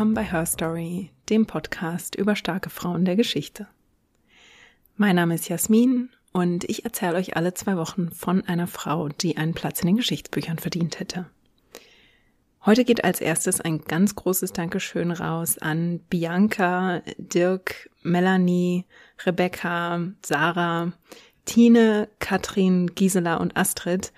Willkommen bei Her Story, dem Podcast über starke Frauen der Geschichte. Mein Name ist Jasmin und ich erzähle euch alle zwei Wochen von einer Frau, die einen Platz in den Geschichtsbüchern verdient hätte. Heute geht als erstes ein ganz großes Dankeschön raus an Bianca, Dirk, Melanie, Rebecca, Sarah, Tine, Katrin, Gisela und Astrid.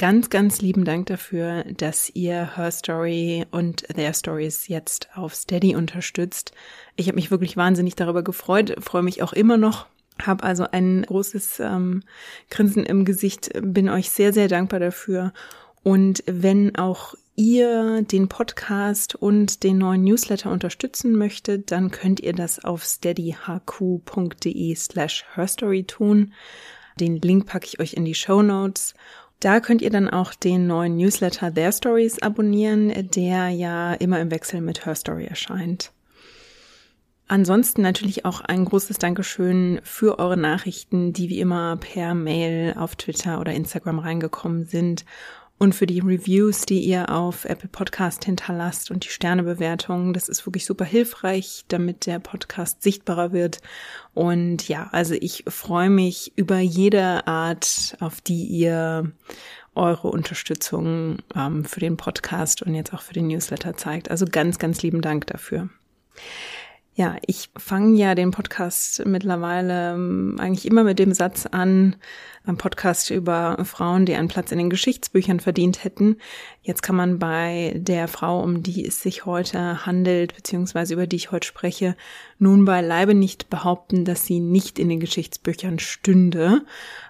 Ganz, ganz lieben Dank dafür, dass ihr Her Story und Their Stories jetzt auf Steady unterstützt. Ich habe mich wirklich wahnsinnig darüber gefreut, freue mich auch immer noch habe also ein großes ähm, Grinsen im Gesicht, bin euch sehr, sehr dankbar dafür. Und wenn auch ihr den Podcast und den neuen Newsletter unterstützen möchtet, dann könnt ihr das auf steadyhq.de slash herstory tun. Den Link packe ich euch in die Show Notes. Da könnt ihr dann auch den neuen Newsletter Their Stories abonnieren, der ja immer im Wechsel mit Her Story erscheint. Ansonsten natürlich auch ein großes Dankeschön für eure Nachrichten, die wie immer per Mail auf Twitter oder Instagram reingekommen sind und für die Reviews, die ihr auf Apple Podcast hinterlasst und die Sternebewertungen. Das ist wirklich super hilfreich, damit der Podcast sichtbarer wird. Und ja, also ich freue mich über jede Art, auf die ihr eure Unterstützung ähm, für den Podcast und jetzt auch für den Newsletter zeigt. Also ganz, ganz lieben Dank dafür. Ja, ich fange ja den Podcast mittlerweile ähm, eigentlich immer mit dem Satz an, ein Podcast über Frauen, die einen Platz in den Geschichtsbüchern verdient hätten. Jetzt kann man bei der Frau, um die es sich heute handelt, beziehungsweise über die ich heute spreche, nun beileibe nicht behaupten, dass sie nicht in den Geschichtsbüchern stünde.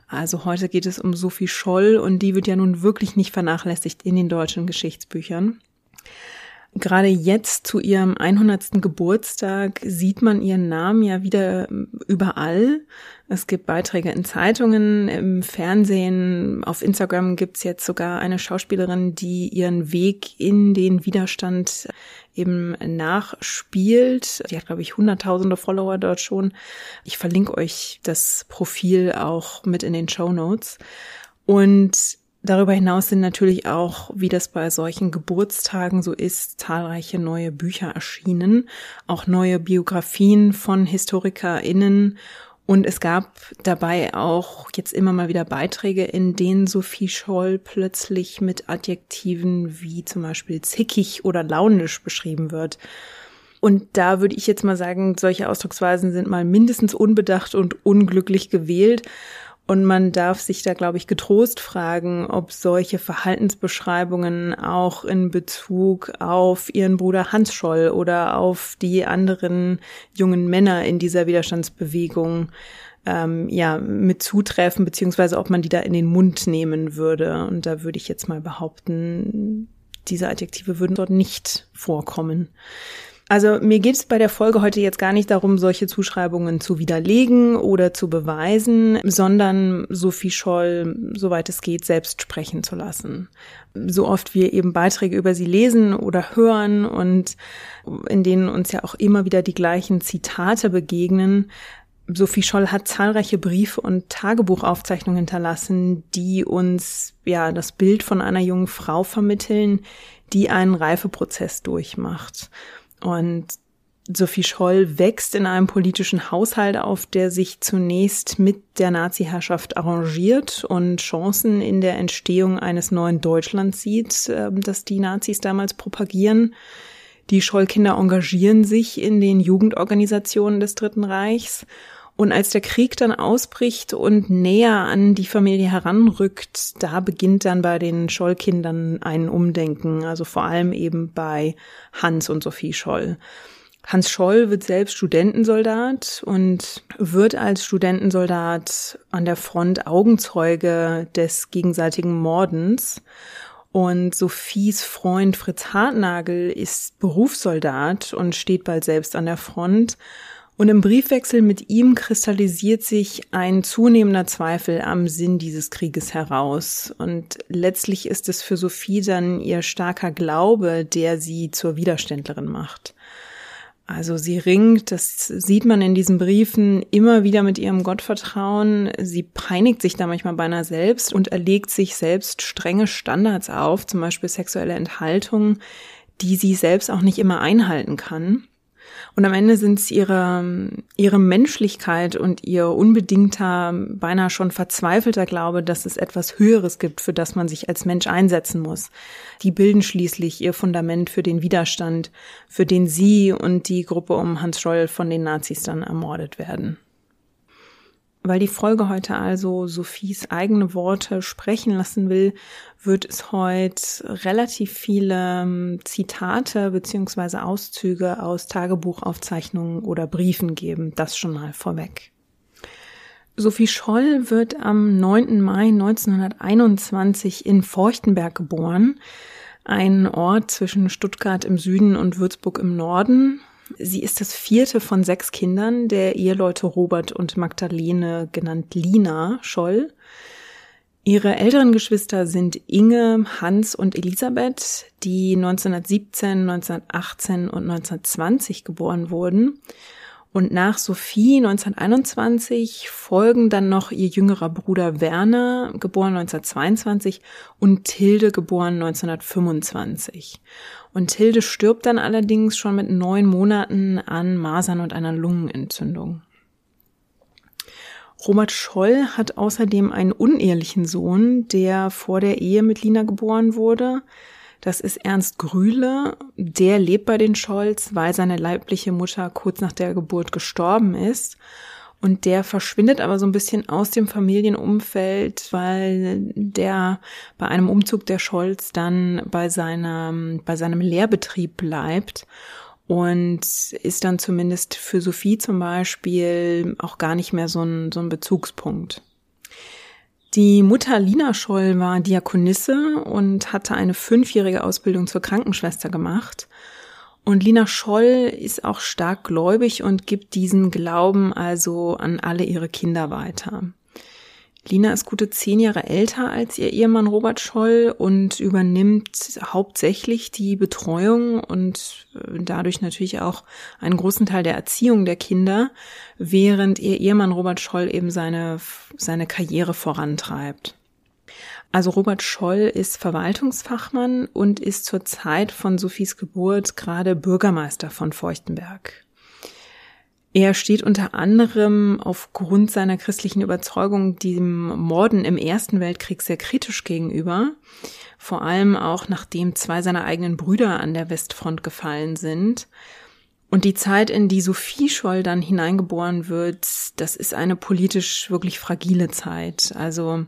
Also heute geht es um Sophie Scholl und die wird ja nun wirklich nicht vernachlässigt in den deutschen Geschichtsbüchern. Gerade jetzt zu ihrem 100. Geburtstag sieht man ihren Namen ja wieder überall. Es gibt Beiträge in Zeitungen, im Fernsehen, auf Instagram gibt's jetzt sogar eine Schauspielerin, die ihren Weg in den Widerstand eben nachspielt. Die hat, glaube ich, hunderttausende Follower dort schon. Ich verlinke euch das Profil auch mit in den Show Notes. Und Darüber hinaus sind natürlich auch, wie das bei solchen Geburtstagen so ist, zahlreiche neue Bücher erschienen, auch neue Biografien von HistorikerInnen und es gab dabei auch jetzt immer mal wieder Beiträge, in denen Sophie Scholl plötzlich mit Adjektiven wie zum Beispiel zickig oder launisch beschrieben wird. Und da würde ich jetzt mal sagen, solche Ausdrucksweisen sind mal mindestens unbedacht und unglücklich gewählt. Und man darf sich da, glaube ich, getrost fragen, ob solche Verhaltensbeschreibungen auch in Bezug auf ihren Bruder Hans Scholl oder auf die anderen jungen Männer in dieser Widerstandsbewegung ähm, ja mit zutreffen, beziehungsweise ob man die da in den Mund nehmen würde. Und da würde ich jetzt mal behaupten, diese Adjektive würden dort nicht vorkommen. Also mir geht es bei der Folge heute jetzt gar nicht darum, solche Zuschreibungen zu widerlegen oder zu beweisen, sondern Sophie Scholl, soweit es geht, selbst sprechen zu lassen. So oft wir eben Beiträge über sie lesen oder hören und in denen uns ja auch immer wieder die gleichen Zitate begegnen, Sophie Scholl hat zahlreiche Briefe und Tagebuchaufzeichnungen hinterlassen, die uns ja das Bild von einer jungen Frau vermitteln, die einen Reifeprozess durchmacht. Und Sophie Scholl wächst in einem politischen Haushalt auf, der sich zunächst mit der Nazi-Herrschaft arrangiert und Chancen in der Entstehung eines neuen Deutschlands sieht, ähm, das die Nazis damals propagieren. Die Scholl-Kinder engagieren sich in den Jugendorganisationen des Dritten Reichs. Und als der Krieg dann ausbricht und näher an die Familie heranrückt, da beginnt dann bei den Scholl-Kindern ein Umdenken, also vor allem eben bei Hans und Sophie Scholl. Hans Scholl wird selbst Studentensoldat und wird als Studentensoldat an der Front Augenzeuge des gegenseitigen Mordens. Und Sophies Freund Fritz Hartnagel ist Berufssoldat und steht bald selbst an der Front. Und im Briefwechsel mit ihm kristallisiert sich ein zunehmender Zweifel am Sinn dieses Krieges heraus. Und letztlich ist es für Sophie dann ihr starker Glaube, der sie zur Widerständlerin macht. Also sie ringt, das sieht man in diesen Briefen, immer wieder mit ihrem Gottvertrauen. Sie peinigt sich da manchmal beinahe selbst und erlegt sich selbst strenge Standards auf, zum Beispiel sexuelle Enthaltung, die sie selbst auch nicht immer einhalten kann. Und am Ende sind es ihre, ihre Menschlichkeit und ihr unbedingter, beinahe schon verzweifelter Glaube, dass es etwas Höheres gibt, für das man sich als Mensch einsetzen muss. Die bilden schließlich ihr Fundament für den Widerstand, für den sie und die Gruppe um Hans Scholl von den Nazis dann ermordet werden. Weil die Folge heute also Sophies eigene Worte sprechen lassen will, wird es heute relativ viele ähm, Zitate beziehungsweise Auszüge aus Tagebuchaufzeichnungen oder Briefen geben. Das schon mal vorweg. Sophie Scholl wird am 9. Mai 1921 in Feuchtenberg geboren, ein Ort zwischen Stuttgart im Süden und Würzburg im Norden. Sie ist das vierte von sechs Kindern der Eheleute Robert und Magdalene, genannt Lina Scholl. Ihre älteren Geschwister sind Inge, Hans und Elisabeth, die 1917, 1918 und 1920 geboren wurden. Und nach Sophie 1921 folgen dann noch ihr jüngerer Bruder Werner, geboren 1922, und Tilde, geboren 1925. Und Tilde stirbt dann allerdings schon mit neun Monaten an Masern und einer Lungenentzündung. Robert Scholl hat außerdem einen unehelichen Sohn, der vor der Ehe mit Lina geboren wurde. Das ist Ernst Grühle. Der lebt bei den Scholz, weil seine leibliche Mutter kurz nach der Geburt gestorben ist. Und der verschwindet aber so ein bisschen aus dem Familienumfeld, weil der bei einem Umzug der Scholz dann bei seinem, bei seinem Lehrbetrieb bleibt und ist dann zumindest für Sophie zum Beispiel auch gar nicht mehr so ein, so ein Bezugspunkt. Die Mutter Lina Scholl war Diakonisse und hatte eine fünfjährige Ausbildung zur Krankenschwester gemacht. Und Lina Scholl ist auch stark gläubig und gibt diesen Glauben also an alle ihre Kinder weiter. Lina ist gute zehn Jahre älter als ihr Ehemann Robert Scholl und übernimmt hauptsächlich die Betreuung und äh, dadurch natürlich auch einen großen Teil der Erziehung der Kinder, während ihr Ehemann Robert Scholl eben seine, seine Karriere vorantreibt. Also Robert Scholl ist Verwaltungsfachmann und ist zur Zeit von Sophies Geburt gerade Bürgermeister von Feuchtenberg. Er steht unter anderem aufgrund seiner christlichen Überzeugung dem Morden im Ersten Weltkrieg sehr kritisch gegenüber, vor allem auch nachdem zwei seiner eigenen Brüder an der Westfront gefallen sind. Und die Zeit, in die Sophie Scholl dann hineingeboren wird, das ist eine politisch wirklich fragile Zeit. Also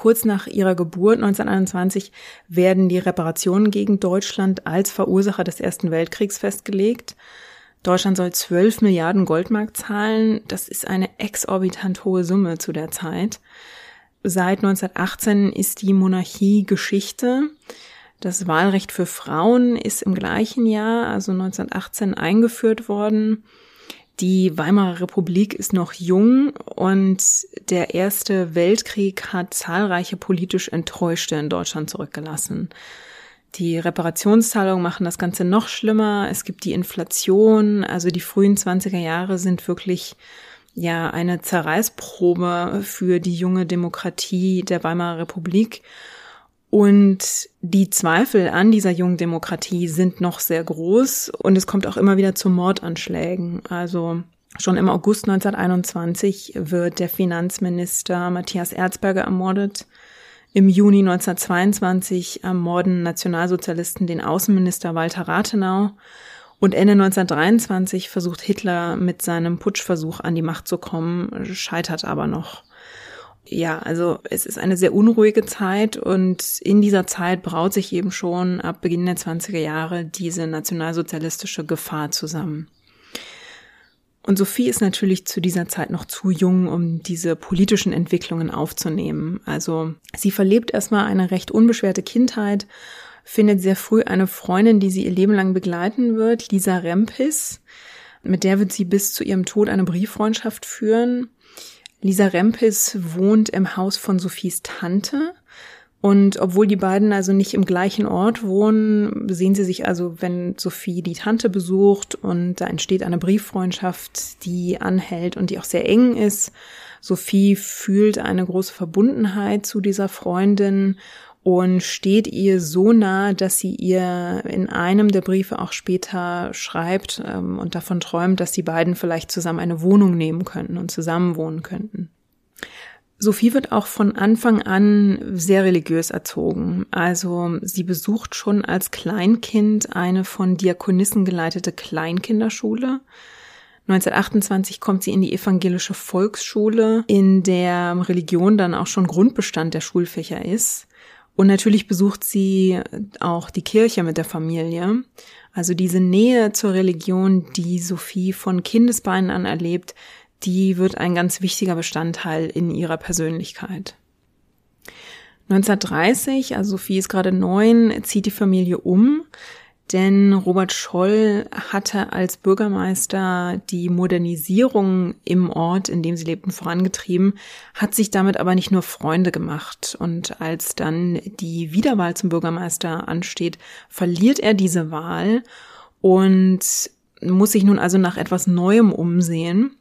Kurz nach ihrer Geburt 1921 werden die Reparationen gegen Deutschland als Verursacher des Ersten Weltkriegs festgelegt. Deutschland soll 12 Milliarden Goldmark zahlen. Das ist eine exorbitant hohe Summe zu der Zeit. Seit 1918 ist die Monarchie Geschichte. Das Wahlrecht für Frauen ist im gleichen Jahr, also 1918, eingeführt worden. Die Weimarer Republik ist noch jung und der Erste Weltkrieg hat zahlreiche politisch Enttäuschte in Deutschland zurückgelassen. Die Reparationszahlungen machen das Ganze noch schlimmer. Es gibt die Inflation. Also die frühen 20er Jahre sind wirklich ja eine Zerreißprobe für die junge Demokratie der Weimarer Republik. Und die Zweifel an dieser jungen Demokratie sind noch sehr groß und es kommt auch immer wieder zu Mordanschlägen. Also schon im August 1921 wird der Finanzminister Matthias Erzberger ermordet. Im Juni 1922 ermorden Nationalsozialisten den Außenminister Walter Rathenau und Ende 1923 versucht Hitler mit seinem Putschversuch an die Macht zu kommen, scheitert aber noch. Ja, also es ist eine sehr unruhige Zeit und in dieser Zeit braut sich eben schon ab Beginn der 20er Jahre diese nationalsozialistische Gefahr zusammen. Und Sophie ist natürlich zu dieser Zeit noch zu jung, um diese politischen Entwicklungen aufzunehmen. Also sie verlebt erstmal eine recht unbeschwerte Kindheit, findet sehr früh eine Freundin, die sie ihr Leben lang begleiten wird, Lisa Rempis. Mit der wird sie bis zu ihrem Tod eine Brieffreundschaft führen. Lisa Rempis wohnt im Haus von Sophies Tante. Und obwohl die beiden also nicht im gleichen Ort wohnen, sehen sie sich also, wenn Sophie die Tante besucht und da entsteht eine Brieffreundschaft, die anhält und die auch sehr eng ist. Sophie fühlt eine große Verbundenheit zu dieser Freundin und steht ihr so nah, dass sie ihr in einem der Briefe auch später schreibt ähm, und davon träumt, dass die beiden vielleicht zusammen eine Wohnung nehmen könnten und zusammen wohnen könnten. Sophie wird auch von Anfang an sehr religiös erzogen. Also sie besucht schon als Kleinkind eine von Diakonissen geleitete Kleinkinderschule. 1928 kommt sie in die evangelische Volksschule, in der Religion dann auch schon Grundbestand der Schulfächer ist. Und natürlich besucht sie auch die Kirche mit der Familie. Also diese Nähe zur Religion, die Sophie von Kindesbeinen an erlebt, die wird ein ganz wichtiger Bestandteil in ihrer Persönlichkeit. 1930, also Sophie ist gerade neun, zieht die Familie um, denn Robert Scholl hatte als Bürgermeister die Modernisierung im Ort, in dem sie lebten, vorangetrieben, hat sich damit aber nicht nur Freunde gemacht. Und als dann die Wiederwahl zum Bürgermeister ansteht, verliert er diese Wahl und muss sich nun also nach etwas Neuem umsehen.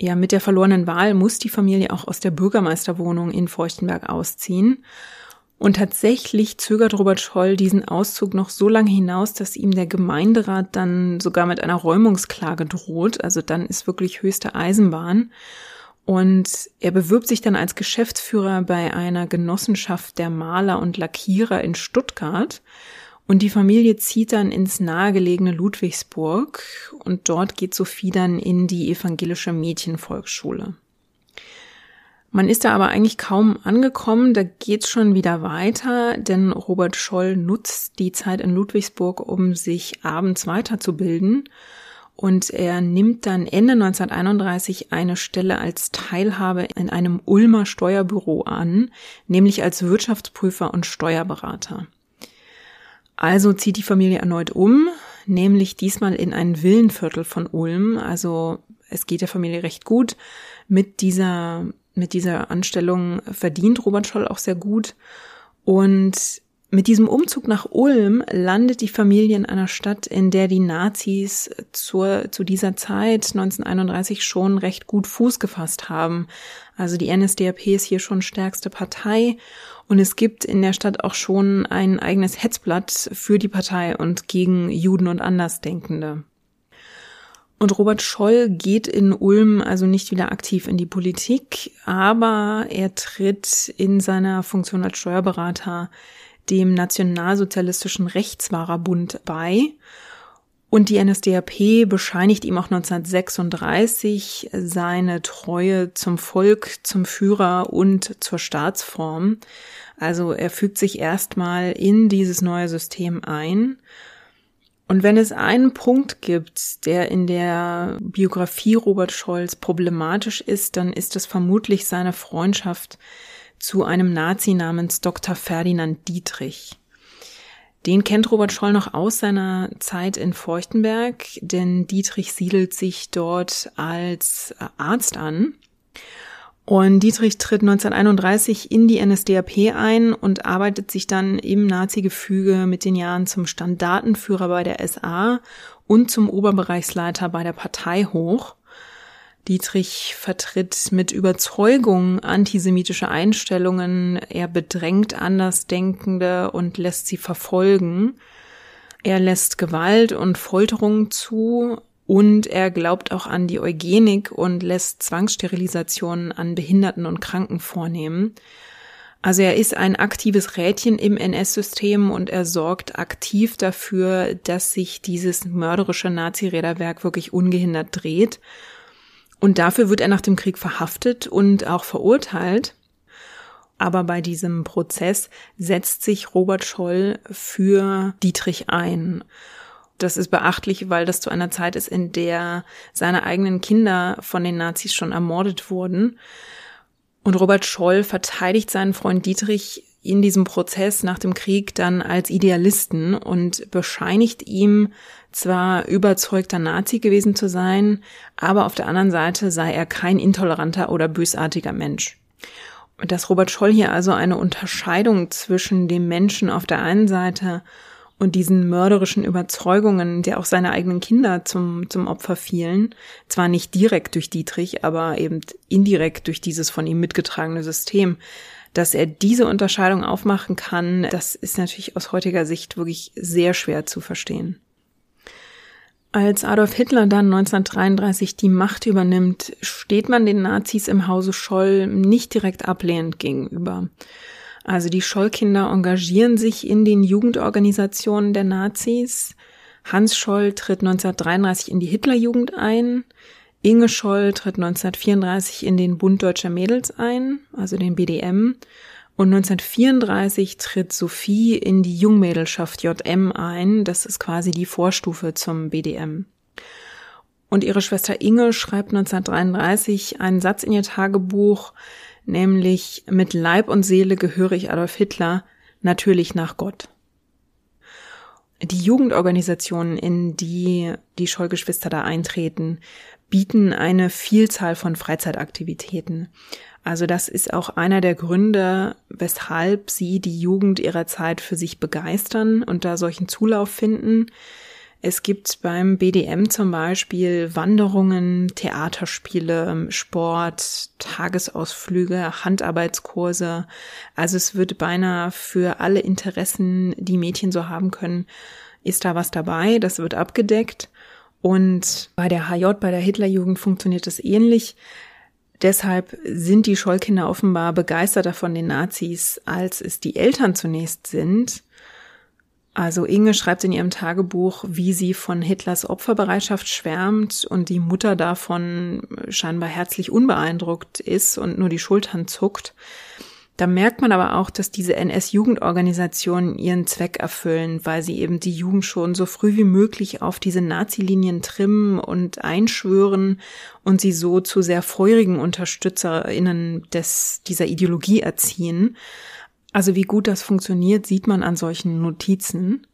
Ja, mit der verlorenen Wahl muss die Familie auch aus der Bürgermeisterwohnung in Feuchtenberg ausziehen. Und tatsächlich zögert Robert Scholl diesen Auszug noch so lange hinaus, dass ihm der Gemeinderat dann sogar mit einer Räumungsklage droht. Also dann ist wirklich höchste Eisenbahn. Und er bewirbt sich dann als Geschäftsführer bei einer Genossenschaft der Maler und Lackierer in Stuttgart und die Familie zieht dann ins nahegelegene Ludwigsburg und dort geht Sophie dann in die evangelische Mädchenvolksschule. Man ist da aber eigentlich kaum angekommen, da geht's schon wieder weiter, denn Robert Scholl nutzt die Zeit in Ludwigsburg, um sich abends weiterzubilden. Und er nimmt dann Ende 1931 eine Stelle als Teilhabe in einem Ulmer Steuerbüro an, nämlich als Wirtschaftsprüfer und Steuerberater. Also zieht die Familie erneut um, nämlich diesmal in ein Villenviertel von Ulm. Also es geht der Familie recht gut. Mit dieser, mit dieser Anstellung verdient Robert Scholl auch sehr gut. Und mit diesem Umzug nach Ulm landet die Familie in einer Stadt, in der die Nazis zur, zu dieser Zeit 1931 schon recht gut Fuß gefasst haben. Also die NSDAP ist hier schon stärkste Partei und es gibt in der Stadt auch schon ein eigenes Hetzblatt für die Partei und gegen Juden und Andersdenkende. Und Robert Scholl geht in Ulm also nicht wieder aktiv in die Politik, aber er tritt in seiner Funktion als Steuerberater dem Nationalsozialistischen Rechtswahrerbund bei. Und die NSDAP bescheinigt ihm auch 1936 seine Treue zum Volk, zum Führer und zur Staatsform. Also er fügt sich erstmal in dieses neue System ein. Und wenn es einen Punkt gibt, der in der Biografie Robert Scholz problematisch ist, dann ist es vermutlich seine Freundschaft zu einem Nazi namens Dr. Ferdinand Dietrich. Den kennt Robert Scholl noch aus seiner Zeit in Feuchtenberg, denn Dietrich siedelt sich dort als Arzt an. Und Dietrich tritt 1931 in die NSDAP ein und arbeitet sich dann im Nazi-Gefüge mit den Jahren zum Standartenführer bei der SA und zum Oberbereichsleiter bei der Partei hoch. Dietrich vertritt mit Überzeugung antisemitische Einstellungen, er bedrängt Andersdenkende und lässt sie verfolgen. Er lässt Gewalt und Folterung zu und er glaubt auch an die Eugenik und lässt Zwangssterilisationen an Behinderten und Kranken vornehmen. Also er ist ein aktives Rädchen im NS-System und er sorgt aktiv dafür, dass sich dieses mörderische Nazi-Räderwerk wirklich ungehindert dreht und dafür wird er nach dem Krieg verhaftet und auch verurteilt. Aber bei diesem Prozess setzt sich Robert Scholl für Dietrich ein. Das ist beachtlich, weil das zu einer Zeit ist, in der seine eigenen Kinder von den Nazis schon ermordet wurden. Und Robert Scholl verteidigt seinen Freund Dietrich in diesem Prozess nach dem Krieg dann als Idealisten und bescheinigt ihm zwar überzeugter Nazi gewesen zu sein, aber auf der anderen Seite sei er kein intoleranter oder bösartiger Mensch. Dass Robert Scholl hier also eine Unterscheidung zwischen dem Menschen auf der einen Seite und diesen mörderischen Überzeugungen, der auch seine eigenen Kinder zum, zum Opfer fielen, zwar nicht direkt durch Dietrich, aber eben indirekt durch dieses von ihm mitgetragene System, Dass er diese Unterscheidung aufmachen kann, das ist natürlich aus heutiger Sicht wirklich sehr schwer zu verstehen. Als Adolf Hitler dann 1933 die Macht übernimmt, steht man den Nazis im Hause Scholl nicht direkt ablehnend gegenüber. Also die Schollkinder engagieren sich in den Jugendorganisationen der Nazis. Hans Scholl tritt 1933 in die Hitlerjugend ein. Inge Scholl tritt 1934 in den Bund Deutscher Mädels ein, also den BDM. Und 1934 tritt Sophie in die Jungmädelschaft JM ein. Das ist quasi die Vorstufe zum BDM. Und ihre Schwester Inge schreibt 1933 einen Satz in ihr Tagebuch, nämlich mit Leib und Seele gehöre ich Adolf Hitler, natürlich nach Gott. Die Jugendorganisationen, in die die Schollgeschwister da eintreten, bieten eine Vielzahl von Freizeitaktivitäten. Also das ist auch einer der Gründe, weshalb sie die Jugend ihrer Zeit für sich begeistern und da solchen Zulauf finden. Es gibt beim BDM zum Beispiel Wanderungen, Theaterspiele, Sport, Tagesausflüge, Handarbeitskurse. Also es wird beinahe für alle Interessen, die Mädchen so haben können, ist da was dabei. Das wird abgedeckt. Und bei der HJ, bei der Hitlerjugend funktioniert es ähnlich. Deshalb sind die Schollkinder offenbar begeisterter von den Nazis, als es die Eltern zunächst sind. Also Inge schreibt in ihrem Tagebuch, wie sie von Hitlers Opferbereitschaft schwärmt und die Mutter davon scheinbar herzlich unbeeindruckt ist und nur die Schultern zuckt. Da merkt man aber auch, dass diese NS-Jugendorganisationen ihren Zweck erfüllen, weil sie eben die Jugend schon so früh wie möglich auf diese Nazi-Linien trimmen und einschwören und sie so zu sehr feurigen UnterstützerInnen des, dieser Ideologie erziehen. Also wie gut das funktioniert, sieht man an solchen Notizen.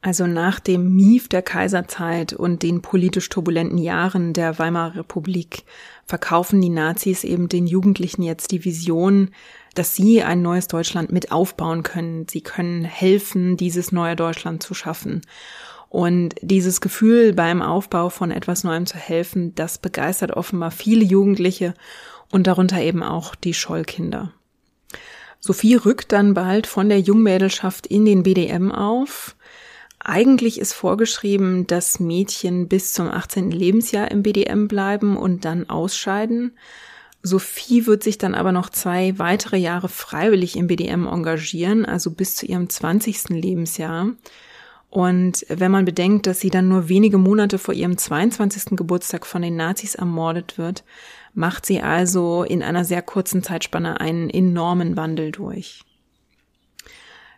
Also nach dem Mief der Kaiserzeit und den politisch turbulenten Jahren der Weimarer Republik verkaufen die Nazis eben den Jugendlichen jetzt die Vision, dass sie ein neues Deutschland mit aufbauen können. Sie können helfen, dieses neue Deutschland zu schaffen. Und dieses Gefühl beim Aufbau von etwas Neuem zu helfen, das begeistert offenbar viele Jugendliche und darunter eben auch die Schollkinder. Sophie rückt dann bald von der Jungmädelschaft in den BDM auf. Eigentlich ist vorgeschrieben, dass Mädchen bis zum 18. Lebensjahr im BDM bleiben und dann ausscheiden. Sophie wird sich dann aber noch zwei weitere Jahre freiwillig im BDM engagieren, also bis zu ihrem 20. Lebensjahr. Und wenn man bedenkt, dass sie dann nur wenige Monate vor ihrem 22. Geburtstag von den Nazis ermordet wird, macht sie also in einer sehr kurzen Zeitspanne einen enormen Wandel durch.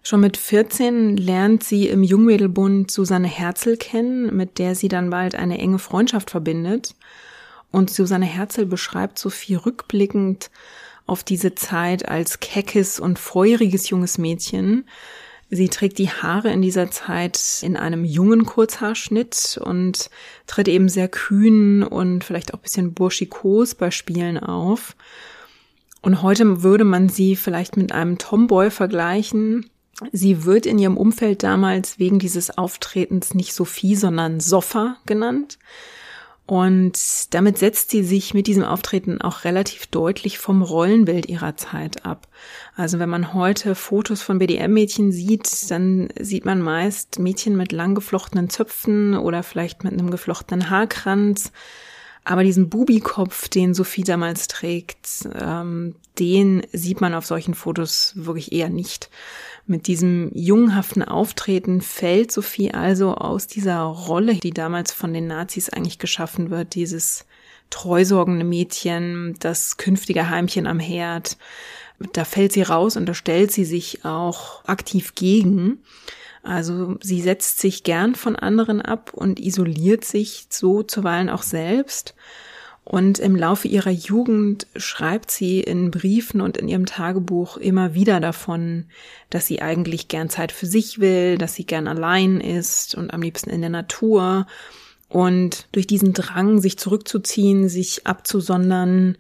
Schon mit 14 lernt sie im Jungmädelbund Susanne Herzl kennen, mit der sie dann bald eine enge Freundschaft verbindet. Und Susanne Herzl beschreibt Sophie rückblickend auf diese Zeit als keckes und feuriges junges Mädchen. Sie trägt die Haare in dieser Zeit in einem jungen Kurzhaarschnitt und tritt eben sehr kühn und vielleicht auch bisschen burschikos bei Spielen auf. Und heute würde man sie vielleicht mit einem Tomboy vergleichen, Sie wird in ihrem Umfeld damals wegen dieses Auftretens nicht Sophie, sondern Soffa genannt. Und damit setzt sie sich mit diesem Auftreten auch relativ deutlich vom Rollenbild ihrer Zeit ab. Also wenn man heute Fotos von BDM-Mädchen sieht, dann sieht man meist Mädchen mit lang geflochtenen Zöpfen oder vielleicht mit einem geflochtenen Haarkranz. Aber diesen Bubikopf, den Sophie damals trägt, ähm, den sieht man auf solchen Fotos wirklich eher nicht. Mit diesem jungenhaften Auftreten fällt Sophie also aus dieser Rolle, die damals von den Nazis eigentlich geschaffen wird, dieses treusorgende Mädchen, das künftige Heimchen am Herd. Da fällt sie raus und da stellt sie sich auch aktiv gegen. Also sie setzt sich gern von anderen ab und isoliert sich so zuweilen auch selbst. Und im Laufe ihrer Jugend schreibt sie in Briefen und in ihrem Tagebuch immer wieder davon, dass sie eigentlich gern Zeit für sich will, dass sie gern allein ist und am liebsten in der Natur. Und durch diesen Drang, sich zurückzuziehen, sich abzusondern,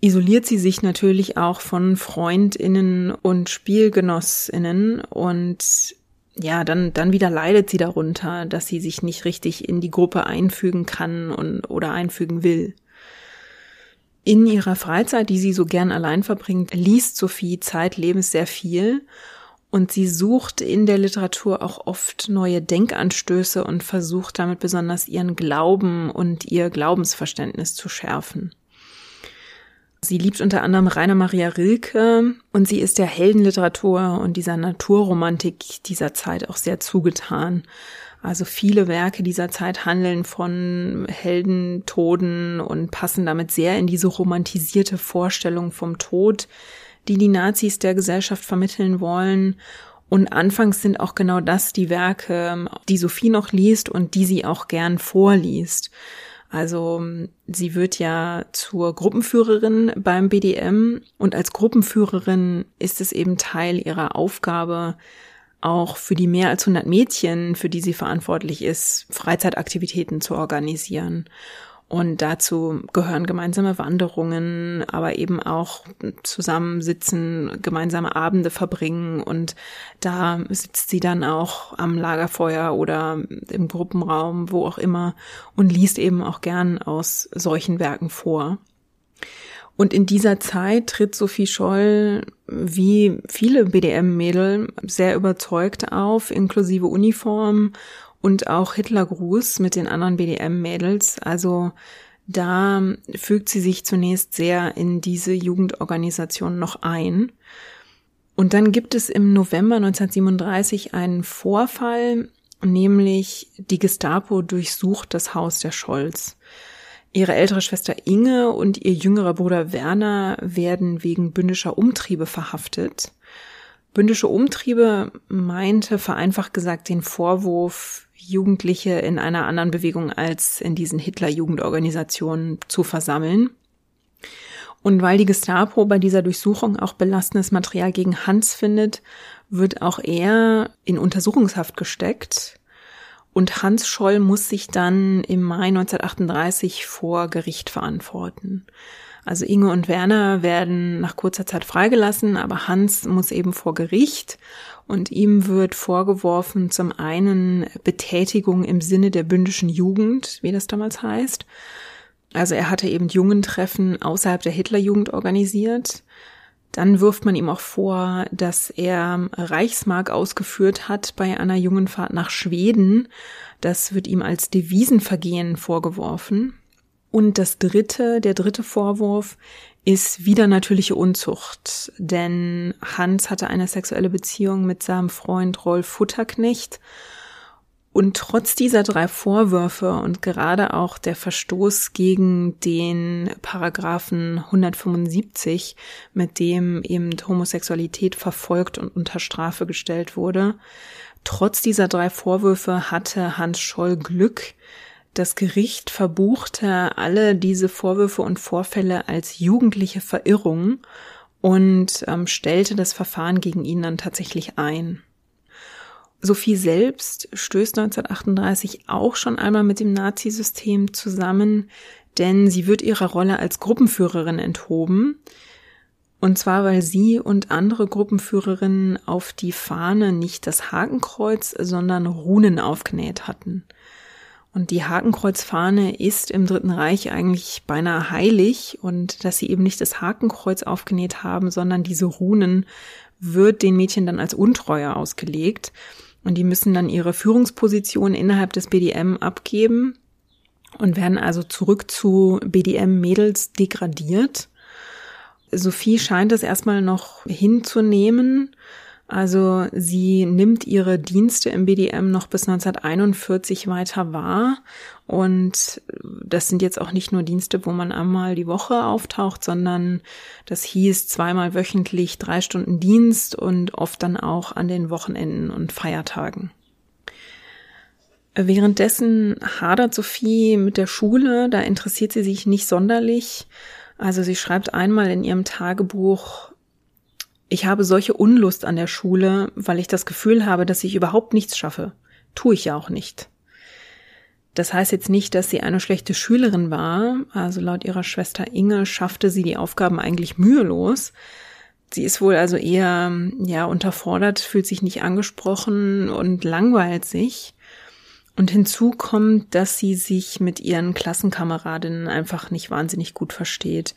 isoliert sie sich natürlich auch von Freundinnen und Spielgenossinnen und ja, dann, dann wieder leidet sie darunter, dass sie sich nicht richtig in die Gruppe einfügen kann und, oder einfügen will. In ihrer Freizeit, die sie so gern allein verbringt, liest Sophie zeitlebens sehr viel und sie sucht in der Literatur auch oft neue Denkanstöße und versucht damit besonders ihren Glauben und ihr Glaubensverständnis zu schärfen. Sie liebt unter anderem Rainer Maria Rilke und sie ist der Heldenliteratur und dieser Naturromantik dieser Zeit auch sehr zugetan. Also viele Werke dieser Zeit handeln von Heldentoden und passen damit sehr in diese romantisierte Vorstellung vom Tod, die die Nazis der Gesellschaft vermitteln wollen. Und anfangs sind auch genau das die Werke, die Sophie noch liest und die sie auch gern vorliest. Also sie wird ja zur Gruppenführerin beim BDM und als Gruppenführerin ist es eben Teil ihrer Aufgabe, auch für die mehr als 100 Mädchen, für die sie verantwortlich ist, Freizeitaktivitäten zu organisieren. Und dazu gehören gemeinsame Wanderungen, aber eben auch zusammensitzen, gemeinsame Abende verbringen. Und da sitzt sie dann auch am Lagerfeuer oder im Gruppenraum, wo auch immer, und liest eben auch gern aus solchen Werken vor. Und in dieser Zeit tritt Sophie Scholl wie viele BDM-Mädel sehr überzeugt auf, inklusive Uniform und auch Hitlergruß mit den anderen BDM-Mädels. Also da fügt sie sich zunächst sehr in diese Jugendorganisation noch ein. Und dann gibt es im November 1937 einen Vorfall, nämlich die Gestapo durchsucht das Haus der Scholz. Ihre ältere Schwester Inge und ihr jüngerer Bruder Werner werden wegen bündischer Umtriebe verhaftet. Bündische Umtriebe meinte vereinfacht gesagt den Vorwurf, Jugendliche in einer anderen Bewegung als in diesen Hitler-Jugendorganisationen zu versammeln. Und weil die Gestapo bei dieser Durchsuchung auch belastendes Material gegen Hans findet, wird auch er in Untersuchungshaft gesteckt. Und Hans Scholl muss sich dann im Mai 1938 vor Gericht verantworten. Also Inge und Werner werden nach kurzer Zeit freigelassen, aber Hans muss eben vor Gericht und ihm wird vorgeworfen zum einen Betätigung im Sinne der bündischen Jugend, wie das damals heißt. Also er hatte eben Jungentreffen außerhalb der Hitlerjugend organisiert. Dann wirft man ihm auch vor, dass er Reichsmark ausgeführt hat bei einer Jungenfahrt nach Schweden. Das wird ihm als Devisenvergehen vorgeworfen. Und das dritte, der dritte Vorwurf ist wieder natürliche Unzucht, denn Hans hatte eine sexuelle Beziehung mit seinem Freund Rolf Futterknecht. Und trotz dieser drei Vorwürfe und gerade auch der Verstoß gegen den Paragraphen 175, mit dem eben Homosexualität verfolgt und unter Strafe gestellt wurde, trotz dieser drei Vorwürfe hatte Hans Scholl Glück, das Gericht verbuchte alle diese Vorwürfe und Vorfälle als jugendliche Verirrung und ähm, stellte das Verfahren gegen ihn dann tatsächlich ein. Sophie selbst stößt 1938 auch schon einmal mit dem Nazisystem zusammen, denn sie wird ihrer Rolle als Gruppenführerin enthoben. Und zwar, weil sie und andere Gruppenführerinnen auf die Fahne nicht das Hakenkreuz, sondern Runen aufgenäht hatten. Und die Hakenkreuzfahne ist im Dritten Reich eigentlich beinahe heilig und dass sie eben nicht das Hakenkreuz aufgenäht haben, sondern diese Runen wird den Mädchen dann als Untreue ausgelegt und die müssen dann ihre Führungsposition innerhalb des BDM abgeben und werden also zurück zu BDM-Mädels degradiert. Sophie scheint es erstmal noch hinzunehmen also sie nimmt ihre Dienste im BDM noch bis 1941 weiter wahr. Und das sind jetzt auch nicht nur Dienste, wo man einmal die Woche auftaucht, sondern das hieß zweimal wöchentlich drei Stunden Dienst und oft dann auch an den Wochenenden und Feiertagen. Währenddessen hadert Sophie mit der Schule, da interessiert sie sich nicht sonderlich. Also sie schreibt einmal in ihrem Tagebuch, ich habe solche Unlust an der Schule, weil ich das Gefühl habe, dass ich überhaupt nichts schaffe. Tue ich ja auch nicht. Das heißt jetzt nicht, dass sie eine schlechte Schülerin war. Also laut ihrer Schwester Inge schaffte sie die Aufgaben eigentlich mühelos. Sie ist wohl also eher, ja, unterfordert, fühlt sich nicht angesprochen und langweilt sich. Und hinzu kommt, dass sie sich mit ihren Klassenkameradinnen einfach nicht wahnsinnig gut versteht.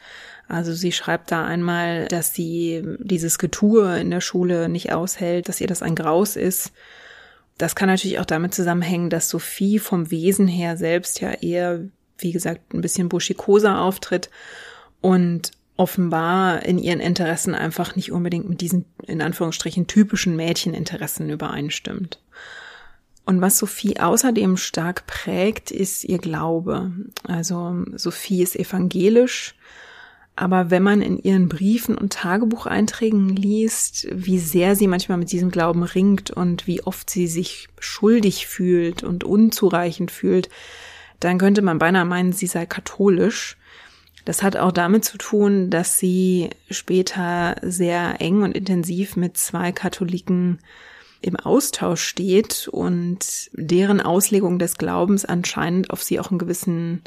Also sie schreibt da einmal, dass sie dieses Getue in der Schule nicht aushält, dass ihr das ein Graus ist. Das kann natürlich auch damit zusammenhängen, dass Sophie vom Wesen her selbst ja eher, wie gesagt, ein bisschen buschikoser auftritt und offenbar in ihren Interessen einfach nicht unbedingt mit diesen, in Anführungsstrichen, typischen Mädcheninteressen übereinstimmt. Und was Sophie außerdem stark prägt, ist ihr Glaube. Also Sophie ist evangelisch, aber wenn man in ihren Briefen und Tagebucheinträgen liest, wie sehr sie manchmal mit diesem Glauben ringt und wie oft sie sich schuldig fühlt und unzureichend fühlt, dann könnte man beinahe meinen, sie sei katholisch. Das hat auch damit zu tun, dass sie später sehr eng und intensiv mit zwei Katholiken im Austausch steht und deren Auslegung des Glaubens anscheinend auf sie auch einen gewissen,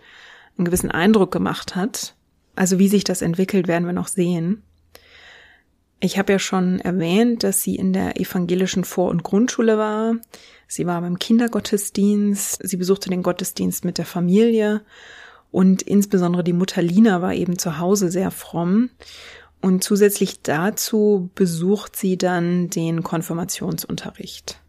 einen gewissen Eindruck gemacht hat. Also wie sich das entwickelt, werden wir noch sehen. Ich habe ja schon erwähnt, dass sie in der evangelischen Vor- und Grundschule war. Sie war beim Kindergottesdienst. Sie besuchte den Gottesdienst mit der Familie. Und insbesondere die Mutter Lina war eben zu Hause sehr fromm. Und zusätzlich dazu besucht sie dann den Konfirmationsunterricht.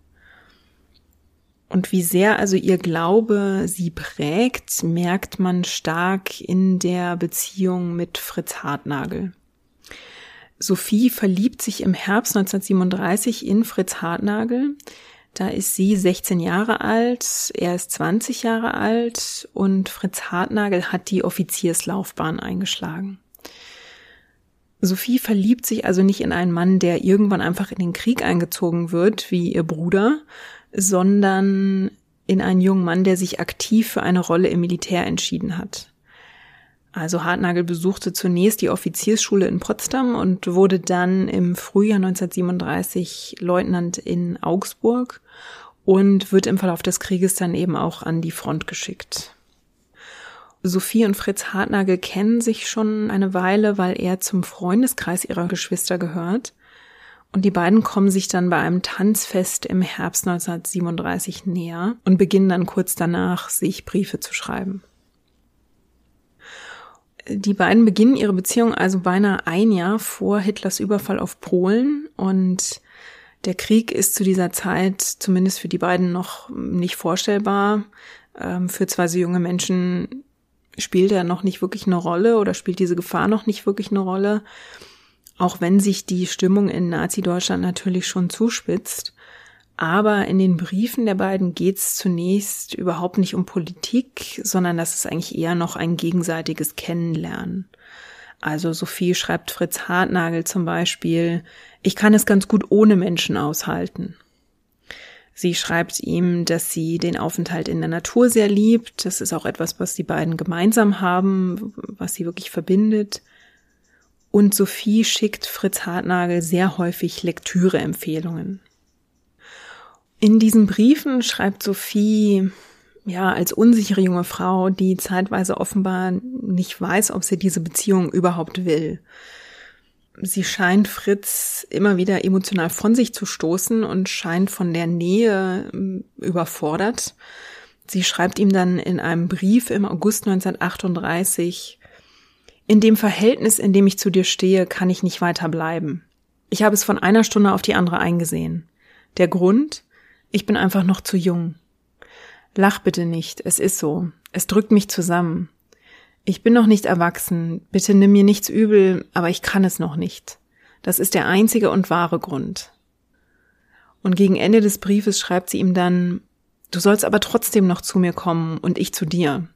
Und wie sehr also ihr Glaube sie prägt, merkt man stark in der Beziehung mit Fritz Hartnagel. Sophie verliebt sich im Herbst 1937 in Fritz Hartnagel. Da ist sie 16 Jahre alt, er ist 20 Jahre alt und Fritz Hartnagel hat die Offizierslaufbahn eingeschlagen. Sophie verliebt sich also nicht in einen Mann, der irgendwann einfach in den Krieg eingezogen wird, wie ihr Bruder, sondern in einen jungen Mann, der sich aktiv für eine Rolle im Militär entschieden hat. Also Hartnagel besuchte zunächst die Offiziersschule in Potsdam und wurde dann im Frühjahr 1937 Leutnant in Augsburg und wird im Verlauf des Krieges dann eben auch an die Front geschickt. Sophie und Fritz Hartnagel kennen sich schon eine Weile, weil er zum Freundeskreis ihrer Geschwister gehört. Und die beiden kommen sich dann bei einem Tanzfest im Herbst 1937 näher und beginnen dann kurz danach, sich Briefe zu schreiben. Die beiden beginnen ihre Beziehung also beinahe ein Jahr vor Hitlers Überfall auf Polen und der Krieg ist zu dieser Zeit zumindest für die beiden noch nicht vorstellbar. Ähm, für zwei so junge Menschen spielt er noch nicht wirklich eine Rolle oder spielt diese Gefahr noch nicht wirklich eine Rolle, auch wenn sich die Stimmung in Nazi-Deutschland natürlich schon zuspitzt. Aber in den Briefen der beiden geht es zunächst überhaupt nicht um Politik, sondern das ist eigentlich eher noch ein gegenseitiges Kennenlernen. Also Sophie schreibt Fritz Hartnagel zum Beispiel, ich kann es ganz gut ohne Menschen aushalten. Sie schreibt ihm, dass sie den Aufenthalt in der Natur sehr liebt. Das ist auch etwas, was die beiden gemeinsam haben, was sie wirklich verbindet. Und Sophie schickt Fritz Hartnagel sehr häufig Lektüreempfehlungen. In diesen Briefen schreibt Sophie, ja, als unsichere junge Frau, die zeitweise offenbar nicht weiß, ob sie diese Beziehung überhaupt will sie scheint Fritz immer wieder emotional von sich zu stoßen und scheint von der Nähe ähm, überfordert. Sie schreibt ihm dann in einem Brief im August 1938, in dem Verhältnis, in dem ich zu dir stehe, kann ich nicht weiter bleiben. Ich habe es von einer Stunde auf die andere eingesehen. Der Grund? Ich bin einfach noch zu jung. Lach bitte nicht, es ist so. Es drückt mich zusammen. Ich bin noch nicht erwachsen, bitte nimm mir nichts übel, aber ich kann es noch nicht. Das ist der einzige und wahre Grund. Und gegen Ende des Briefes schreibt sie ihm dann, du sollst aber trotzdem noch zu mir kommen und ich zu dir.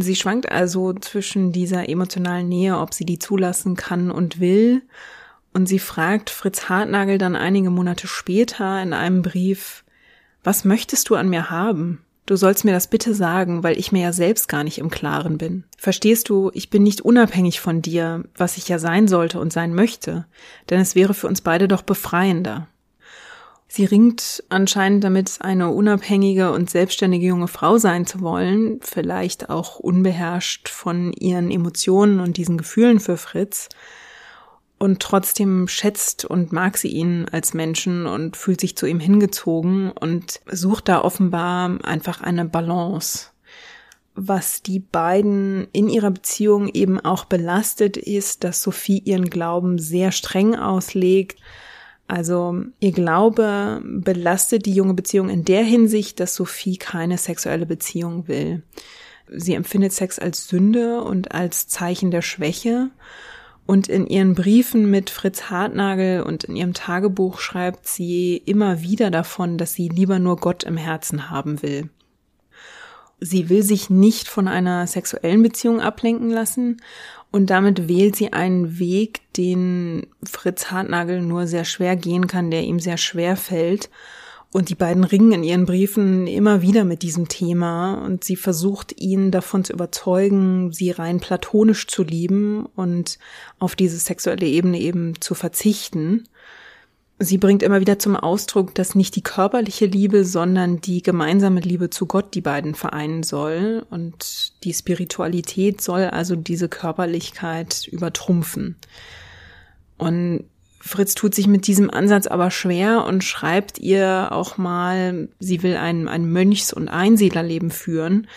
Sie schwankt also zwischen dieser emotionalen Nähe, ob sie die zulassen kann und will, und sie fragt Fritz Hartnagel dann einige Monate später in einem Brief, was möchtest du an mir haben? Du sollst mir das bitte sagen, weil ich mir ja selbst gar nicht im Klaren bin. Verstehst du, ich bin nicht unabhängig von dir, was ich ja sein sollte und sein möchte, denn es wäre für uns beide doch befreiender. Sie ringt anscheinend damit, eine unabhängige und selbstständige junge Frau sein zu wollen, vielleicht auch unbeherrscht von ihren Emotionen und diesen Gefühlen für Fritz. und trotzdem schätzt und mag sie ihn als Menschen und fühlt sich zu ihm hingezogen und sucht da offenbar einfach eine Balance. Was die beiden in ihrer Beziehung eben auch belastet, ist, dass Sophie ihren Glauben sehr streng auslegt. Also ihr Glaube belastet die junge Beziehung in der Hinsicht, dass Sophie keine sexuelle Beziehung will. Sie empfindet Sex als Sünde und als Zeichen der Schwäche und in ihren Briefen mit Fritz Hartnagel und in ihrem Tagebuch schreibt sie immer wieder davon, dass sie lieber nur Gott im Herzen haben will. Sie will sich nicht von einer sexuellen Beziehung ablenken lassen und damit wählt sie einen Weg, den Fritz Hartnagel nur sehr schwer gehen kann, der ihm sehr schwer fällt und die beiden ringen in ihren Briefen immer wieder mit diesem Thema und sie versucht ihn davon zu überzeugen, sie rein platonisch zu lieben und auf diese sexuelle Ebene eben zu verzichten. Sie bringt immer wieder zum Ausdruck, dass nicht die körperliche Liebe, sondern die gemeinsame Liebe zu Gott die beiden vereinen soll und die Spiritualität soll also diese Körperlichkeit übertrumpfen. Und Fritz tut sich mit diesem Ansatz aber schwer und schreibt ihr auch mal, sie will ein, ein Mönchs- und Einsiedlerleben führen.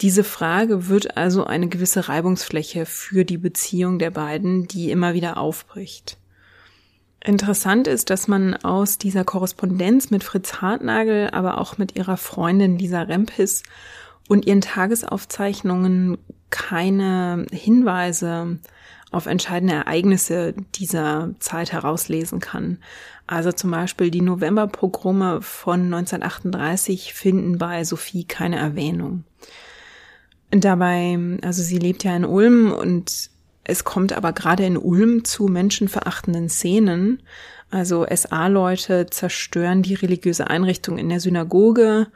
Diese Frage wird also eine gewisse Reibungsfläche für die Beziehung der beiden, die immer wieder aufbricht. Interessant ist, dass man aus dieser Korrespondenz mit Fritz Hartnagel, aber auch mit ihrer Freundin Lisa Rempis und ihren Tagesaufzeichnungen keine Hinweise auf entscheidende Ereignisse dieser Zeit herauslesen kann. Also zum Beispiel die Novemberpogrome von 1938 finden bei Sophie keine Erwähnung. Dabei, also sie lebt ja in Ulm und es kommt aber gerade in Ulm zu menschenverachtenden Szenen. Also SA-Leute zerstören die religiöse Einrichtung in der Synagoge